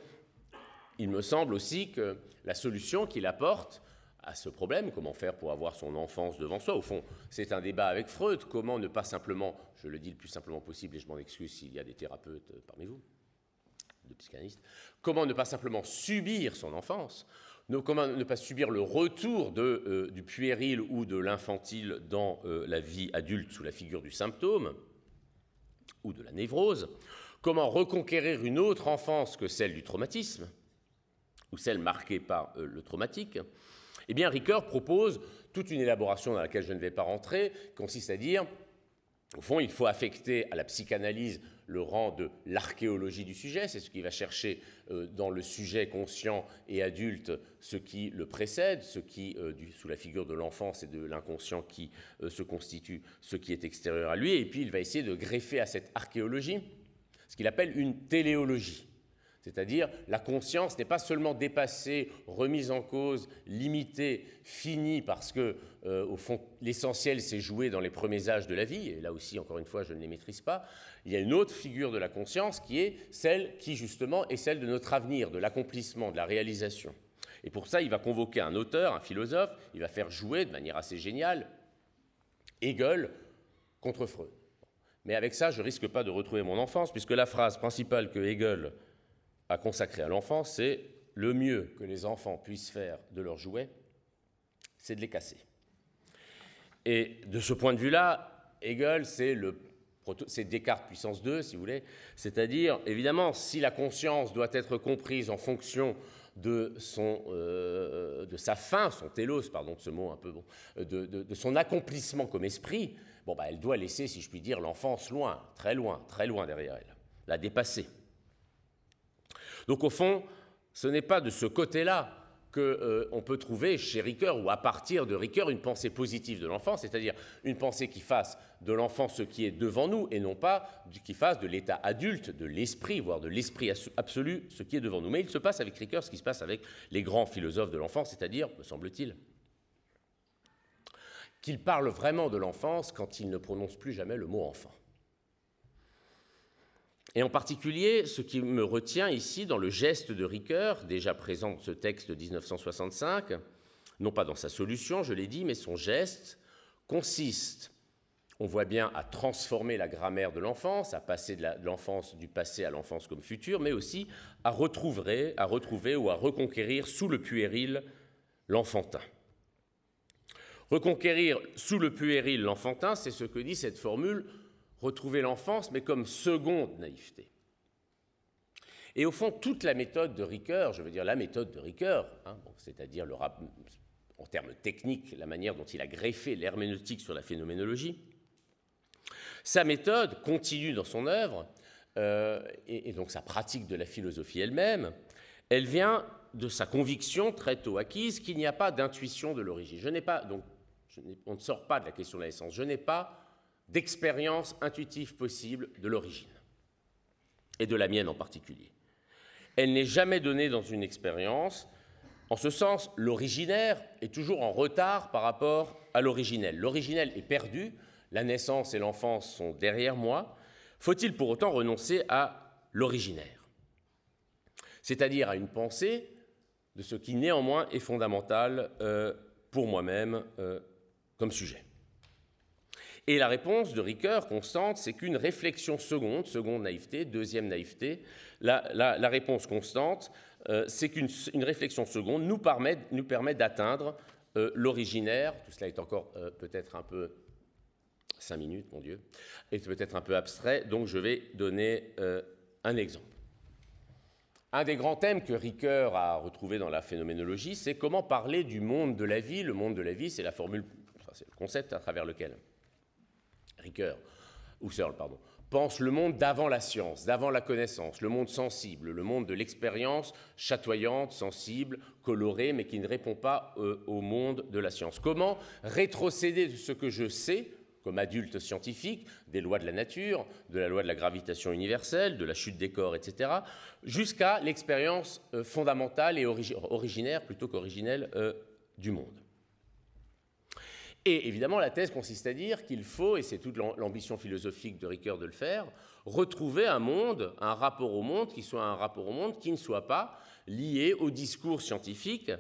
il me semble aussi que la solution qu'il apporte à ce problème, comment faire pour avoir son enfance devant soi, au fond, c'est un débat avec Freud, comment ne pas simplement, je le dis le plus simplement possible et je m'en excuse s'il y a des thérapeutes parmi vous, de psychanalystes, comment ne pas simplement subir son enfance, comment ne pas subir le retour euh, du puéril ou de l'infantile dans euh, la vie adulte sous la figure du symptôme ou de la névrose, comment reconquérir une autre enfance que celle du traumatisme, ou celle marquée par euh, le traumatique, eh Ricoeur propose toute une élaboration dans laquelle je ne vais pas rentrer, qui consiste à dire Au fond, il faut affecter à la psychanalyse le rang de l'archéologie du sujet, c'est ce qui va chercher euh, dans le sujet conscient et adulte ce qui le précède, ce qui, euh, sous la figure de l'enfance et de l'inconscient qui euh, se constitue, ce qui est extérieur à lui, et puis il va essayer de greffer à cette archéologie ce qu'il appelle une téléologie. C'est-à-dire, la conscience n'est pas seulement dépassée, remise en cause, limitée, finie, parce que, euh, au fond, l'essentiel s'est joué dans les premiers âges de la vie, et là aussi, encore une fois, je ne les maîtrise pas. Il y a une autre figure de la conscience qui est celle qui, justement, est celle de notre avenir, de l'accomplissement, de la réalisation. Et pour ça, il va convoquer un auteur, un philosophe, il va faire jouer de manière assez géniale Hegel contre Freud. Mais avec ça, je risque pas de retrouver mon enfance, puisque la phrase principale que Hegel a consacré à l'enfance, c'est le mieux que les enfants puissent faire de leurs jouets, c'est de les casser. Et de ce point de vue-là, Hegel, c'est Descartes puissance 2, si vous voulez. C'est-à-dire, évidemment, si la conscience doit être comprise en fonction de, son, euh, de sa fin, son télos, pardon, de ce mot un peu bon, de, de, son accomplissement comme esprit, bon, bah, elle doit laisser, si je puis dire, l'enfance loin, très loin, très loin derrière elle, la dépasser. Donc au fond, ce n'est pas de ce côté-là qu'on euh, peut trouver chez Ricoeur ou à partir de Ricoeur une pensée positive de l'enfant, c'est-à-dire une pensée qui fasse de l'enfant ce qui est devant nous et non pas qui fasse de l'état adulte, de l'esprit, voire de l'esprit absolu, ce qui est devant nous. Mais il se passe avec Ricoeur ce qui se passe avec les grands philosophes de l'enfance, c'est-à-dire, me semble-t-il, qu'ils parlent vraiment de l'enfance quand ils ne prononcent plus jamais le mot enfant. Et en particulier, ce qui me retient ici dans le geste de Ricoeur, déjà présent dans ce texte de 1965, non pas dans sa solution, je l'ai dit, mais son geste consiste, on voit bien, à transformer la grammaire de l'enfance, à passer de l'enfance du passé à l'enfance comme futur, mais aussi à retrouver, à retrouver ou à reconquérir sous le puéril l'enfantin. Reconquérir sous le puéril l'enfantin, c'est ce que dit cette formule retrouver l'enfance, mais comme seconde naïveté. Et au fond, toute la méthode de Ricoeur, je veux dire la méthode de Ricoeur, hein, c'est-à-dire en termes techniques, la manière dont il a greffé l'herméneutique sur la phénoménologie, sa méthode continue dans son œuvre, euh, et, donc sa pratique de la philosophie elle-même, elle vient de sa conviction très tôt acquise qu'il n'y a pas d'intuition de l'origine. Je n'ai pas, donc, on ne sort pas de la question de la je n'ai pas d'expérience intuitive possible de l'origine, et de la mienne en particulier. Elle n'est jamais donnée dans une expérience. En ce sens, l'originaire est toujours en retard par rapport à l'originel. L'originel est perdu, la naissance et l'enfance sont derrière moi. Faut-il pour autant renoncer à l'originaire? C'est-à-dire à une pensée de ce qui néanmoins est fondamental euh, pour moi-même euh, comme sujet. Et la réponse de Ricoeur constante, c'est qu'une réflexion seconde, seconde naïveté, deuxième naïveté, la, réponse constante, euh, c'est qu'une réflexion seconde nous permet, d'atteindre euh, l'originaire, tout cela est encore euh, peut-être un peu cinq minutes, mon Dieu, et peut-être un peu abstrait, donc je vais donner un exemple. Un des grands thèmes que Ricoeur a retrouvé dans la phénoménologie, c'est comment parler du monde de la vie. Le monde de la vie, c'est la formule, c'est le concept à travers lequel Pardon, pense le monde d'avant la science, d'avant la connaissance, le monde sensible, le monde de l'expérience chatoyante, sensible, colorée, mais qui ne répond pas euh, au monde de la science. Comment rétrocéder de ce que je sais comme adulte scientifique, des lois de la nature, de la loi de la gravitation universelle, de la chute des corps, etc., jusqu'à l'expérience euh, fondamentale et originaire, plutôt qu'originelle, euh, du monde? Et évidemment, la thèse consiste à dire qu'il faut, et c'est toute l'ambition philosophique de Ricoeur de le faire, retrouver un monde, un rapport au monde qui soit un rapport au monde qui ne soit pas lié au discours scientifique,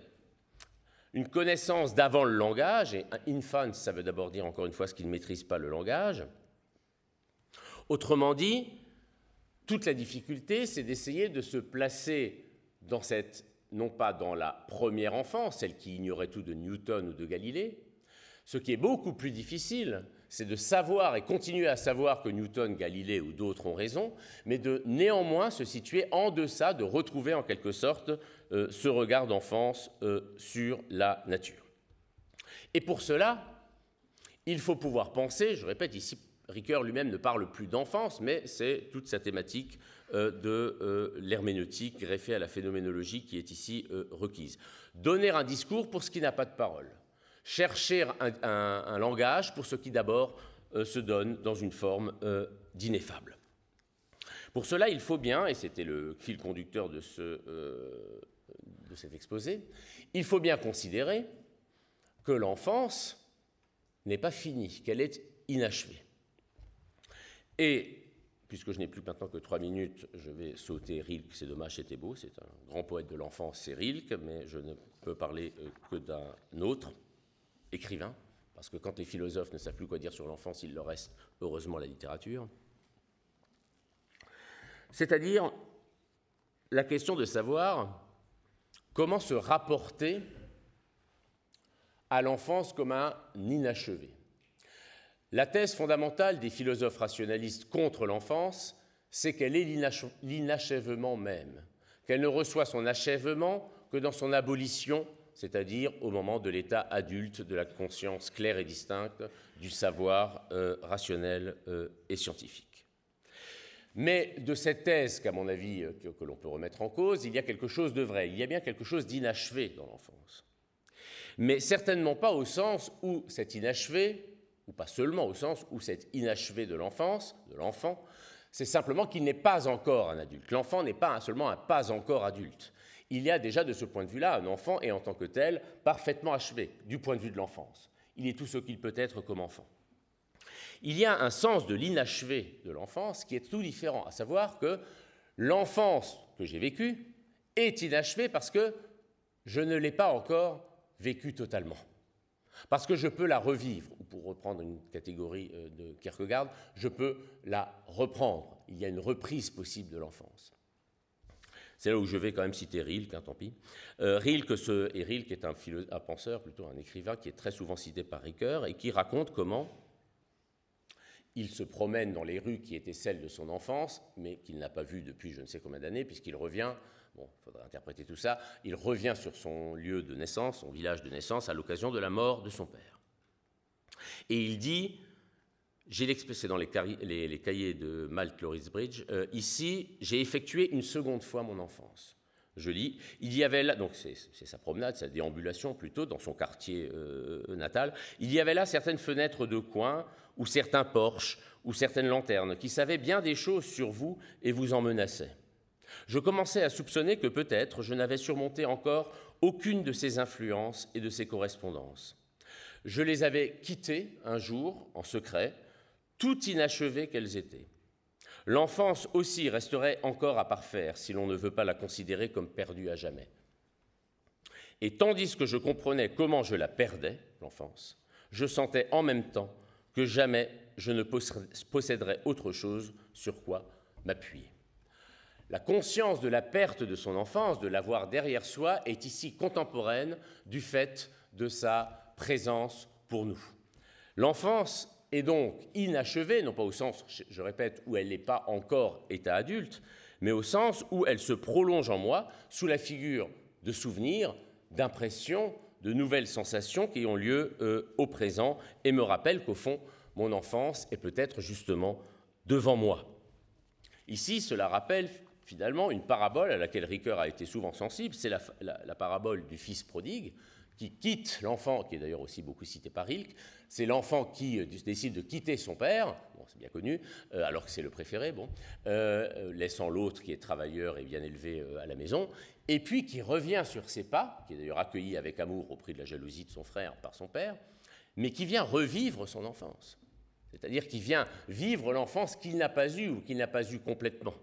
une connaissance d'avant le langage, et infant, ça veut d'abord dire encore une fois ce qu'il ne maîtrise pas le langage. Autrement dit, toute la difficulté, c'est d'essayer de se placer dans cette, non pas dans la première enfance, celle qui ignorait tout de Newton ou de Galilée, ce qui est beaucoup plus difficile, c'est de savoir et continuer à savoir que Newton, Galilée ou d'autres ont raison, mais de néanmoins se situer en deçà, de retrouver en quelque sorte euh, ce regard d'enfance euh, sur la nature. Et pour cela, il faut pouvoir penser, je répète ici Ricoeur lui-même ne parle plus d'enfance, mais c'est toute sa thématique euh, de l'herméneutique greffée à la phénoménologie qui est ici requise. Donner un discours pour ce qui n'a pas de parole. Chercher un, langage pour ce qui d'abord se donne dans une forme d'ineffable. Pour cela, il faut bien, et c'était le fil conducteur de, ce, de cet exposé, il faut bien considérer que l'enfance n'est pas finie, qu'elle est inachevée. Et puisque je n'ai plus maintenant que trois minutes, je vais sauter Rilke, c'est dommage, c'était beau, c'est un grand poète de l'enfance, c'est Rilke, mais je ne peux parler euh, que d'un autre écrivain, parce que quand les philosophes ne savent plus quoi dire sur l'enfance, il leur reste heureusement la littérature. C'est-à-dire la question de savoir comment se rapporter à l'enfance comme un inachevé. La thèse fondamentale des philosophes rationalistes contre l'enfance, c'est qu'elle est l'inachèvement même, qu'elle ne reçoit son achèvement que dans son abolition, c'est-à-dire au moment de l'état adulte de la conscience claire et distincte du savoir euh, rationnel euh, et scientifique. Mais de cette thèse, qu'à mon avis, euh, que l'on peut remettre en cause, il y a quelque chose de vrai, il y a bien quelque chose d'inachevé dans l'enfance. Mais certainement pas au sens où cet inachevé ou pas seulement au sens où c'est inachevé de l'enfance, de l'enfant, c'est simplement qu'il n'est pas encore un adulte. L'enfant n'est pas seulement un pas encore adulte. Il y a déjà de ce point de vue-là un enfant et en tant que tel parfaitement achevé du point de vue de l'enfance. Il est tout ce qu'il peut être comme enfant. Il y a un sens de l'inachevé de l'enfance qui est tout différent, à savoir que l'enfance que j'ai vécue est inachevée parce que je ne l'ai pas encore vécue totalement. Parce que je peux la revivre, ou pour reprendre une catégorie euh, de Kierkegaard, je peux la reprendre. Il y a une reprise possible de l'enfance. C'est là où je vais quand même citer Rilke, hein, tant pis. Euh, Rilke, ce, est un, un, penseur, plutôt un écrivain, qui est très souvent cité par Ricoeur, et qui raconte comment il se promène dans les rues qui étaient celles de son enfance, mais qu'il n'a pas vues depuis je ne sais combien d'années, puisqu'il revient Bon, il faudra interpréter tout ça. Il revient sur son lieu de naissance, son village de naissance, à l'occasion de la mort de son père. Et il dit, j'ai c'est dans les, cahiers de Malte Loris Bridge, euh, ici, j'ai effectué une seconde fois mon enfance. Je lis, il y avait là, donc c'est sa promenade, sa déambulation plutôt, dans son quartier euh, natal, il y avait là certaines fenêtres de coin, ou certains porches, ou certaines lanternes, qui savaient bien des choses sur vous et vous en menaçaient. Je commençais à soupçonner que peut-être je n'avais surmonté encore aucune de ces influences et de ces correspondances. Je les avais quittées un jour, en secret, tout inachevées qu'elles étaient. L'enfance aussi resterait encore à parfaire si l'on ne veut pas la considérer comme perdue à jamais. Et tandis que je comprenais comment je la perdais, l'enfance, je sentais en même temps que jamais je ne posséderais autre chose sur quoi m'appuyer. La conscience de la perte de son enfance, de l'avoir derrière soi, est ici contemporaine du fait de sa présence pour nous. L'enfance est donc inachevée, non pas au sens, je répète, où elle n'est pas encore état adulte, mais au sens où elle se prolonge en moi sous la figure de souvenirs, d'impressions, de nouvelles sensations qui ont lieu euh, au présent et me rappellent qu'au fond, mon enfance est peut-être justement devant moi. Ici, cela rappelle finalement une parabole à laquelle Ricoeur a été souvent sensible, c'est la, parabole du fils prodigue qui quitte l'enfant, qui est d'ailleurs aussi beaucoup cité par Rilke, c'est l'enfant qui euh, décide de quitter son père, bon, c'est bien connu, euh, alors que c'est le préféré, bon, euh, laissant l'autre qui est travailleur et bien élevé à la maison, et puis qui revient sur ses pas, qui est d'ailleurs accueilli avec amour au prix de la jalousie de son frère par son père, mais qui vient revivre son enfance, c'est-à-dire qui vient vivre l'enfance qu'il n'a pas eue ou qu'il n'a pas eue complètement.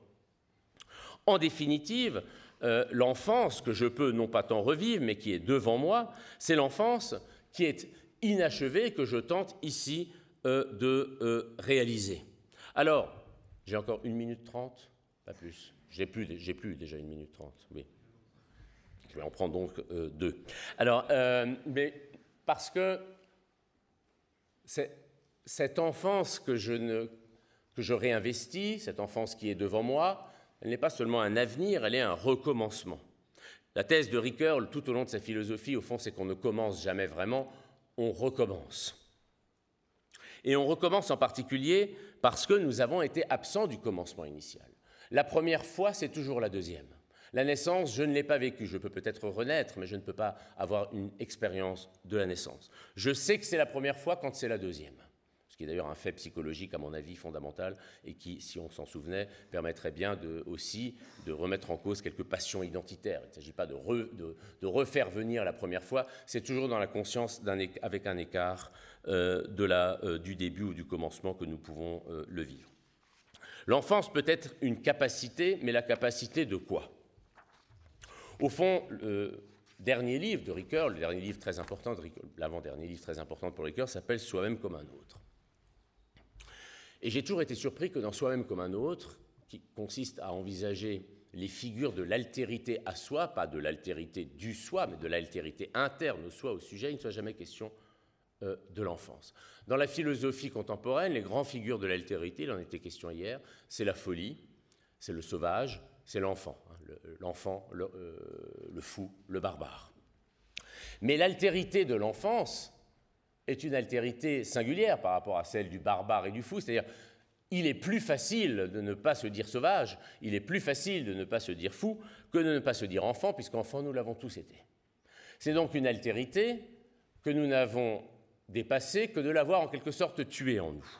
En définitive, euh, l'enfance que je peux non pas tant revivre, mais qui est devant moi, c'est l'enfance qui est inachevée que je tente ici euh, de euh, réaliser. Alors, j'ai encore une minute trente, pas plus. J'ai plus, j'ai plus déjà une minute trente, oui. Je vais en prendre donc deux. Alors, mais parce que cette enfance que je, ne, que je réinvestis, cette enfance qui est devant moi, elle n'est pas seulement un avenir, elle est un recommencement. La thèse de Ricoeur, tout au long de sa philosophie, au fond, c'est qu'on ne commence jamais vraiment, on recommence. Et on recommence en particulier parce que nous avons été absents du commencement initial. La première fois, c'est toujours la deuxième. La naissance, je ne l'ai pas vécue. Je peux peut-être renaître, mais je ne peux pas avoir une expérience de la naissance. Je sais que c'est la première fois quand c'est la deuxième ce qui est d'ailleurs un fait psychologique, à mon avis, fondamental, et qui, si on s'en souvenait, permettrait bien aussi de remettre en cause quelques passions identitaires. Il ne s'agit pas de, refaire venir la première fois, c'est toujours dans la conscience avec un écart euh, euh, du début ou du commencement que nous pouvons euh, le vivre. L'enfance peut être une capacité, mais la capacité de quoi? Au fond, le dernier livre de Ricoeur, le dernier livre très important, l'avant-dernier livre très important pour Ricoeur, s'appelle Soi-même comme un autre. Et j'ai toujours été surpris que dans Soi-même comme un autre, qui consiste à envisager les figures de l'altérité à soi, pas de l'altérité du soi, mais de l'altérité interne au soi, au sujet, il ne soit jamais question euh, de l'enfance. Dans la philosophie contemporaine, les grandes figures de l'altérité, il en était question hier, c'est la folie, c'est le sauvage, c'est l'enfant, hein, l'enfant, le, euh, le fou, le barbare. Mais l'altérité de l'enfance, est une altérité singulière par rapport à celle du barbare et du fou, c'est-à-dire il est plus facile de ne pas se dire sauvage, il est plus facile de ne pas se dire fou que de ne pas se dire enfant, puisqu'enfant nous l'avons tous été. C'est donc une altérité que nous n'avons dépassée que de l'avoir en quelque sorte tuée en nous.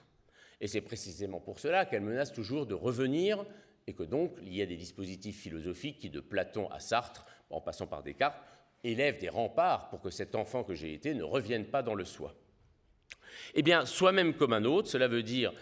Et c'est précisément pour cela qu'elle menace toujours de revenir et que donc il y a des dispositifs philosophiques qui, de Platon à Sartre, en passant par Descartes, élève des remparts pour que cet enfant que j'ai été ne revienne pas dans le soi. Eh bien, soi-même comme un autre, cela veut dire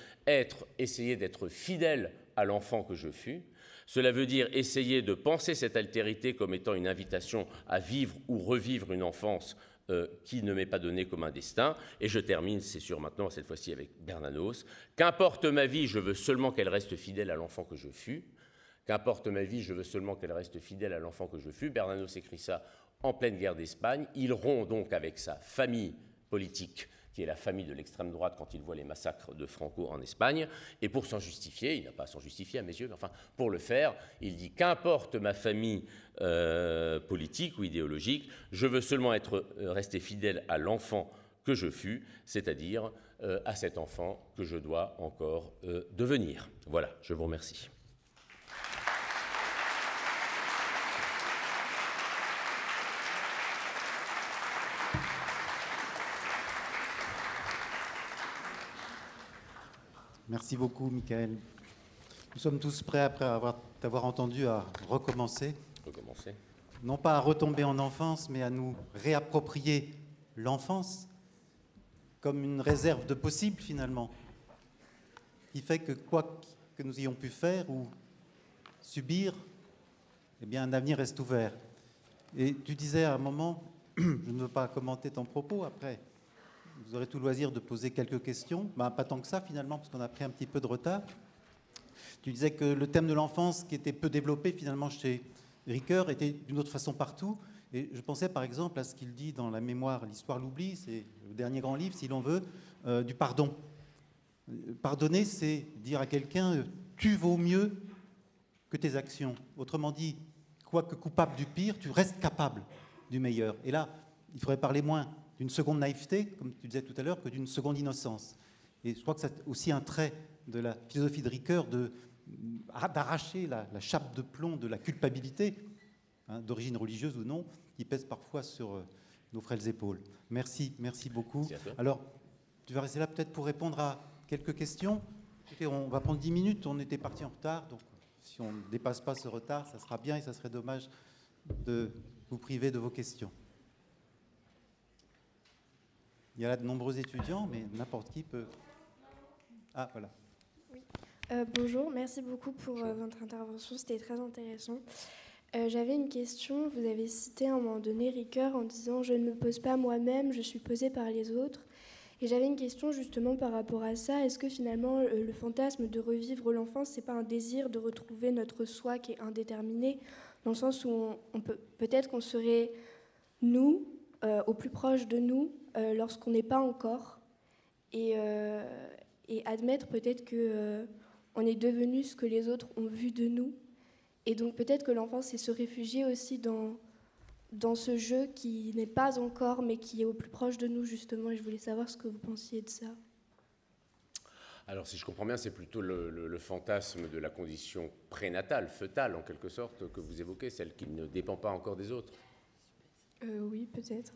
essayer d'être fidèle à l'enfant que je fus. Cela veut dire essayer de penser cette altérité comme étant une invitation à vivre ou revivre une enfance euh, qui ne m'est pas donnée comme un destin. Et je termine, c'est sûr maintenant, cette fois-ci avec Bernanos. Qu'importe ma vie, je veux seulement qu'elle reste fidèle à l'enfant que je fus. Qu'importe ma vie, je veux seulement qu'elle reste fidèle à l'enfant que je fus. Bernanos écrit ça en pleine guerre d'Espagne. Il rompt donc avec sa famille politique, qui est la famille de l'extrême droite quand il voit les massacres de Franco en Espagne. Et pour s'en justifier, il n'a pas à s'en justifier à mes yeux, mais enfin, pour le faire, il dit Qu'importe ma famille euh, politique ou idéologique, je veux seulement être euh, resté fidèle à l'enfant que je fus, c'est-à-dire euh, à cet enfant que je dois encore devenir. Voilà, je vous remercie. Merci beaucoup, Michael. Nous sommes tous prêts, après avoir t'avoir entendu, à recommencer. Recommencer. Non pas à retomber en enfance, mais à nous réapproprier l'enfance comme une réserve de possible, finalement, qui fait que quoi que nous ayons pu faire ou subir, eh bien, un avenir reste ouvert. Et tu disais à un moment, je ne veux pas commenter ton propos après, vous aurez tout loisir de poser quelques questions. Ben, pas tant que ça finalement, parce qu'on a pris un petit peu de retard. Tu disais que le thème de l'enfance, qui était peu développé finalement chez Ricoeur, était d'une autre façon partout. Et je pensais par exemple à ce qu'il dit dans La mémoire, l'histoire, l'oubli, c'est le dernier grand livre, si l'on veut, euh, du pardon. Pardonner, c'est dire à quelqu'un, euh, tu vaux mieux que tes actions. Autrement dit, quoique coupable du pire, tu restes capable du meilleur. Et là, il faudrait parler moins d'une seconde naïveté, comme tu disais tout à l'heure, que d'une seconde innocence. Et je crois que c'est aussi un trait de la philosophie de Ricoeur d'arracher la, chape de plomb de la culpabilité, hein, d'origine religieuse ou non, qui pèse parfois sur euh, nos frêles épaules. Merci, merci beaucoup. Alors, tu vas rester là peut-être pour répondre à quelques questions. On va prendre 10 minutes, on était parti en retard, donc si on ne dépasse pas ce retard, ça sera bien et ça serait dommage de vous priver de vos questions. Il y a de nombreux étudiants, mais n'importe qui peut. Ah, voilà. Euh, bonjour, merci beaucoup pour euh, votre intervention, c'était très intéressant. Euh, j'avais une question. Vous avez cité à un moment donné Ricoeur en disant Je ne me pose pas moi-même, je suis posé par les autres. Et j'avais une question justement par rapport à ça. Est-ce que finalement le fantasme de revivre l'enfance, c'est pas un désir de retrouver notre soi qui est indéterminé, dans le sens où on, peut peut-être qu'on serait nous, au plus proche de nous, euh, lorsqu'on n'est pas encore et, euh, et admettre peut-être que euh, on est devenu ce que les autres ont vu de nous. Et donc peut-être que l'enfant, c'est se réfugier aussi dans, dans ce jeu qui n'est pas encore, mais qui est au plus proche de nous, justement. Et je voulais savoir ce que vous pensiez de ça. alors, si je comprends bien, c'est plutôt le, fantasme de la condition prénatale, fœtale en quelque sorte, que vous évoquez, celle qui ne dépend pas encore des autres. Euh, oui, peut-être.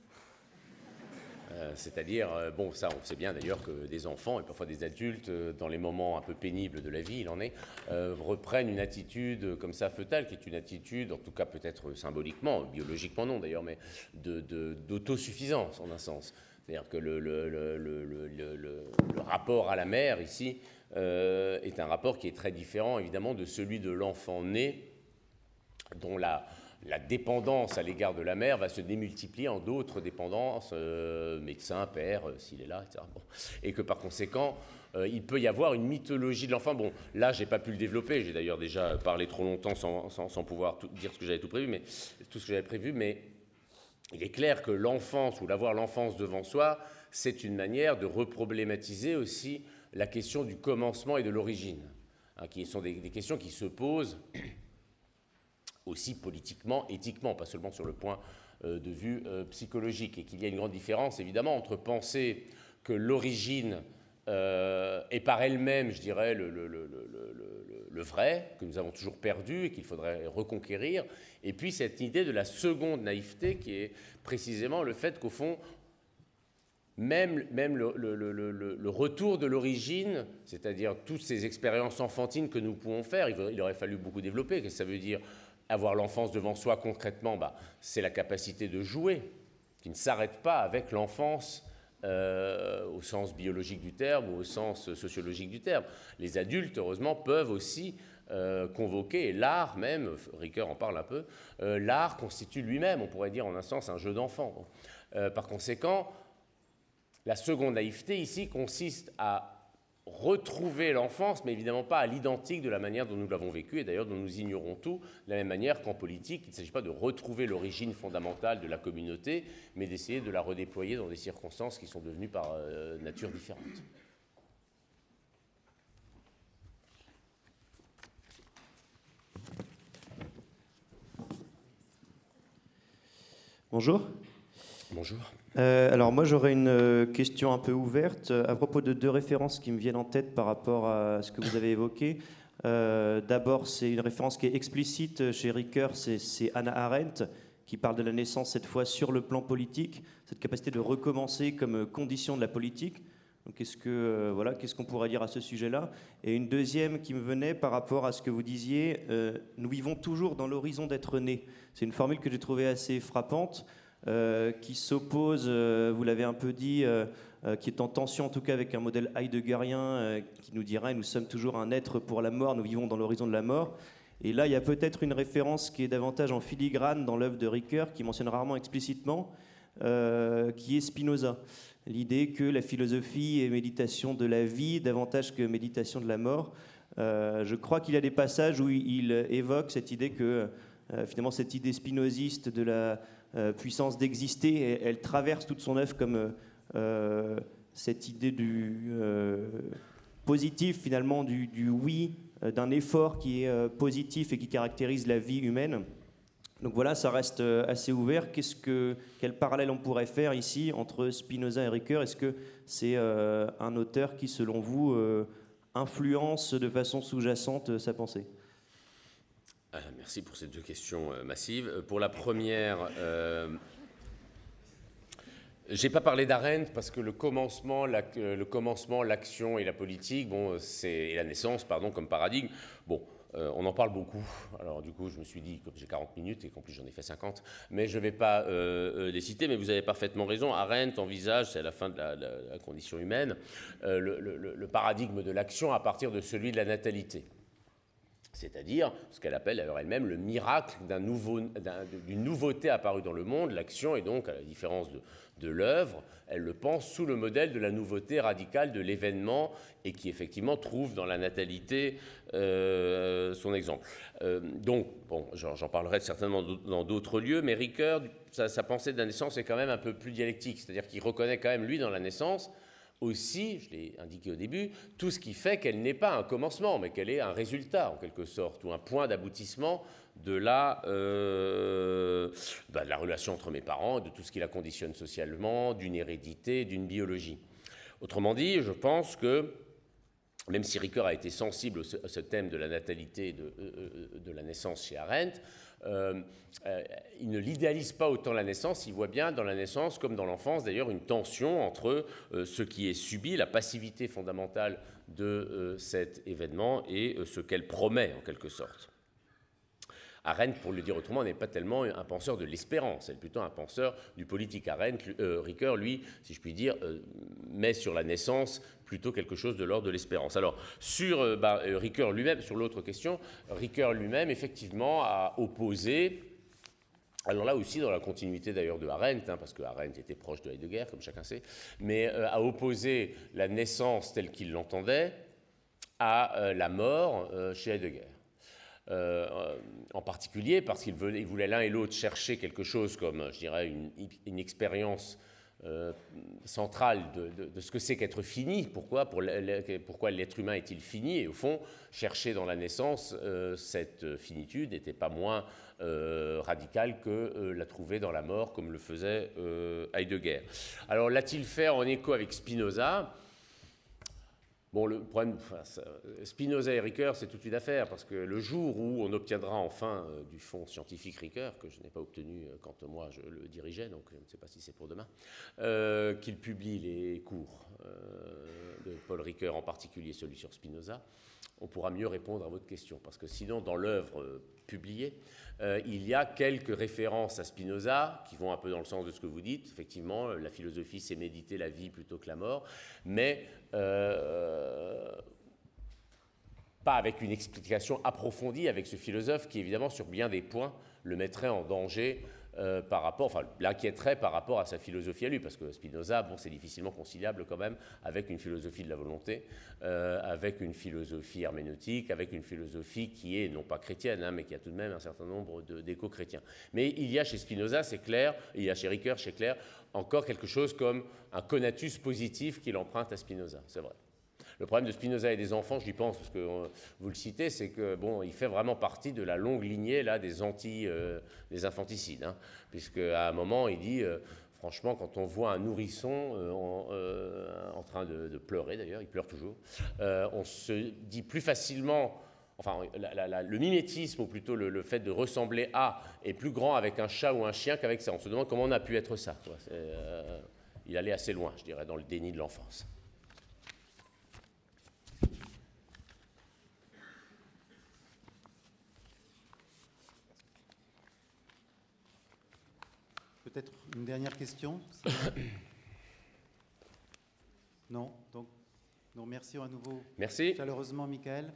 Euh, c'est-à-dire, euh, bon, ça, on sait bien d'ailleurs que des enfants et parfois des adultes, dans les moments un peu pénibles de la vie, il en est, reprennent une attitude comme ça fœtale, qui est une attitude, en tout cas peut-être symboliquement, biologiquement non d'ailleurs, mais d'autosuffisance en un sens. C'est-à-dire que le, rapport à la mère ici euh, est un rapport qui est très différent évidemment de celui de l'enfant né, dont la, dépendance à l'égard de la mère va se démultiplier en d'autres dépendances, euh, médecin, père, euh, s'il est là, etc. Et que par conséquent, il peut y avoir une mythologie de l'enfant. Bon, là, j'ai pas pu le développer, j'ai d'ailleurs déjà parlé trop longtemps sans, sans pouvoir dire ce que j'avais tout prévu, mais tout ce que j'avais prévu, mais il est clair que l'enfance ou l'avoir l'enfance devant soi, c'est une manière de reproblématiser aussi la question du commencement et de l'origine, hein, qui sont des, questions qui se posent aussi politiquement, éthiquement, pas seulement sur le point euh, de vue euh, psychologique, et qu'il y a une grande différence évidemment entre penser que l'origine euh, est par elle-même, je dirais, le, vrai, que nous avons toujours perdu et qu'il faudrait reconquérir, et puis cette idée de la seconde naïveté qui est précisément le fait qu'au fond, même, même le, retour de l'origine, c'est-à-dire toutes ces expériences enfantines que nous pouvons faire, il, aurait fallu beaucoup développer. Qu'est-ce que ça veut dire? Avoir l'enfance devant soi concrètement bah, C'est la capacité de jouer, qui ne s'arrête pas avec l'enfance euh, au sens biologique du terme ou au sens sociologique du terme. Les adultes, heureusement, peuvent aussi euh, convoquer, l'art même, Ricoeur en parle un peu, euh, l'art constitue lui-même, on pourrait dire en un sens, un jeu d'enfant. par conséquent, la seconde naïveté ici consiste à retrouver l'enfance, mais évidemment pas à l'identique de la manière dont nous l'avons vécu, et d'ailleurs dont nous ignorons tout, de la même manière qu'en politique, il ne s'agit pas de retrouver l'origine fondamentale de la communauté, mais d'essayer de la redéployer dans des circonstances qui sont devenues par euh, nature différente. Bonjour. Bonjour. Euh, alors moi j'aurais une euh, question un peu ouverte euh, à propos de deux références qui me viennent en tête par rapport à ce que vous avez évoqué. D'abord c'est une référence qui est explicite chez Ricoeur, c'est Anna Arendt qui parle de la naissance cette fois sur le plan politique, cette capacité de recommencer comme condition de la politique. qu'est-ce que voilà, qu'est-ce qu'on pourrait dire à ce sujet-là? Et une deuxième qui me venait par rapport à ce que vous disiez, nous vivons toujours dans l'horizon d'être né. C'est une formule que j'ai trouvée assez frappante. Euh, qui s'oppose, euh, vous l'avez un peu dit, euh, qui est en tension en tout cas avec un modèle heideggerien qui nous dirait nous sommes toujours un être pour la mort, nous vivons dans l'horizon de la mort. Et là, il y a peut-être une référence qui est davantage en filigrane dans l'œuvre de Ricoeur, qui mentionne rarement explicitement, qui est Spinoza. L'idée que la philosophie est méditation de la vie davantage que méditation de la mort. je crois qu'il y a des passages où il évoque cette idée que finalement cette idée spinoziste de la puissance d'exister. Elle traverse toute son œuvre comme euh, cette idée du euh, positif, finalement, du, oui, d'un effort qui est positif et qui caractérise la vie humaine. Donc voilà, ça reste assez ouvert. Qu'est-ce que, quel parallèle on pourrait faire ici entre Spinoza et Ricoeur? Est-ce que c'est un auteur qui, selon vous, influence de façon sous-jacente sa pensée? euh, merci pour ces deux questions euh, massives. Euh, pour la première, je n'ai pas parlé d'Arendt parce que le commencement, l'action et la politique, bon, c'est et la naissance, pardon, comme paradigme. On en parle beaucoup. Alors du coup, je me suis dit, que j'ai 40 minutes et qu'en plus j'en ai fait 50, mais je ne vais pas les citer. Mais vous avez parfaitement raison. Arendt envisage, c'est la fin de la, condition humaine, le paradigme de l'action à partir de celui de la natalité c'est-à-dire ce qu'elle appelle alors elle-même le miracle d'une nouveauté apparue dans le monde. L'action est donc, à la différence de, l'œuvre, elle le pense sous le modèle de la nouveauté radicale de l'événement et qui effectivement trouve dans la natalité euh, son exemple. Euh, donc, bon, j'en parlerai certainement dans d'autres lieux, mais Ricoeur, sa, sa pensée de la naissance est quand même un peu plus dialectique, c'est-à-dire qu'il reconnaît quand même, lui, dans la naissance, aussi, je l'ai indiqué au début, tout ce qui fait qu'elle n'est pas un commencement, mais qu'elle est un résultat en quelque sorte, ou un point d'aboutissement de la, euh, bah, relation entre mes parents, de tout ce qui la conditionne socialement, d'une hérédité, d'une biologie. Autrement dit, je pense que même si Ricoeur a été sensible à ce thème de la natalité de, de la naissance chez Arendt, euh, euh, il ne l'idéalise pas autant la naissance, il voit bien dans la naissance, comme dans l'enfance d'ailleurs, une tension entre euh, ce qui est subi, la passivité fondamentale de cet événement, et ce qu'elle promet en quelque sorte. Arendt, pour le dire autrement, n'est pas tellement un penseur de l'espérance, elle est plutôt un penseur du politique. Arendt, euh, Ricoeur, lui, si je puis dire, euh, met sur la naissance plutôt quelque chose de l'ordre de l'espérance. Alors, sur euh, bah, Ricoeur lui-même, sur l'autre question, Ricoeur lui-même, effectivement, a opposé alors là aussi, dans la continuité d'ailleurs de Arendt, hein, parce que Arendt était proche de Heidegger, comme chacun sait, mais a opposé la naissance telle qu'il l'entendait à la mort chez Heidegger. Euh, en particulier parce qu'ils voulaient l'un et l'autre chercher quelque chose comme, je dirais, une, expérience euh, centrale de, ce que c'est qu'être fini. Pourquoi? Pourquoi l'être humain est-il fini? Et au fond, chercher dans la naissance euh, cette finitude n'était pas moins radical que la trouver dans la mort, comme le faisait Heidegger. Alors l'a-t-il fait en écho avec Spinoza? Bon, le problème, Spinoza et Ricoeur, c'est toute une affaire, parce que le jour où on obtiendra enfin euh, du fonds scientifique Ricoeur, que je n'ai pas obtenu euh, quand moi je le dirigeais, donc je ne sais pas si c'est pour demain, euh, qu'il publie les cours de Paul Ricoeur, en particulier celui sur Spinoza, on pourra mieux répondre à votre question, parce que sinon, dans l'œuvre publiée, il y a quelques références à Spinoza qui vont un peu dans le sens de ce que vous dites. Effectivement, la philosophie, c'est méditer la vie plutôt que la mort, mais euh, pas avec une explication approfondie avec ce philosophe qui, évidemment, sur bien des points, le mettrait en danger euh, par rapport, enfin, l'inquiéterait par rapport à sa philosophie à lui, parce que Spinoza, bon, c'est difficilement conciliable quand même avec une philosophie de la volonté, euh, avec une philosophie herméneutique, avec une philosophie qui est non pas chrétienne, hein, mais qui a tout de même un certain nombre d'échos chrétiens. Mais il y a chez Spinoza, c'est clair, il y a chez Ricoeur, c'est clair, encore quelque chose comme un conatus positif qu'il emprunte à Spinoza, c'est vrai. Le problème de Spinoza et des enfants, lui pense, parce que euh, vous le citez, c'est que bon, il fait vraiment partie de la longue lignée là des anti, euh, des infanticides, hein, puisque à un moment il dit. Euh, franchement, quand on voit un nourrisson en, train de, pleurer, d'ailleurs, il pleure toujours, on se dit plus facilement enfin le mimétisme, ou plutôt le, fait de ressembler à, est plus grand avec un chat ou un chien qu'avec ça. On se demande comment on a pu être ça. il allait assez loin, je dirais, dans le déni de l'enfance. Peut-être une dernière question Non Donc, nous remercions à nouveau Merci. chaleureusement Michael.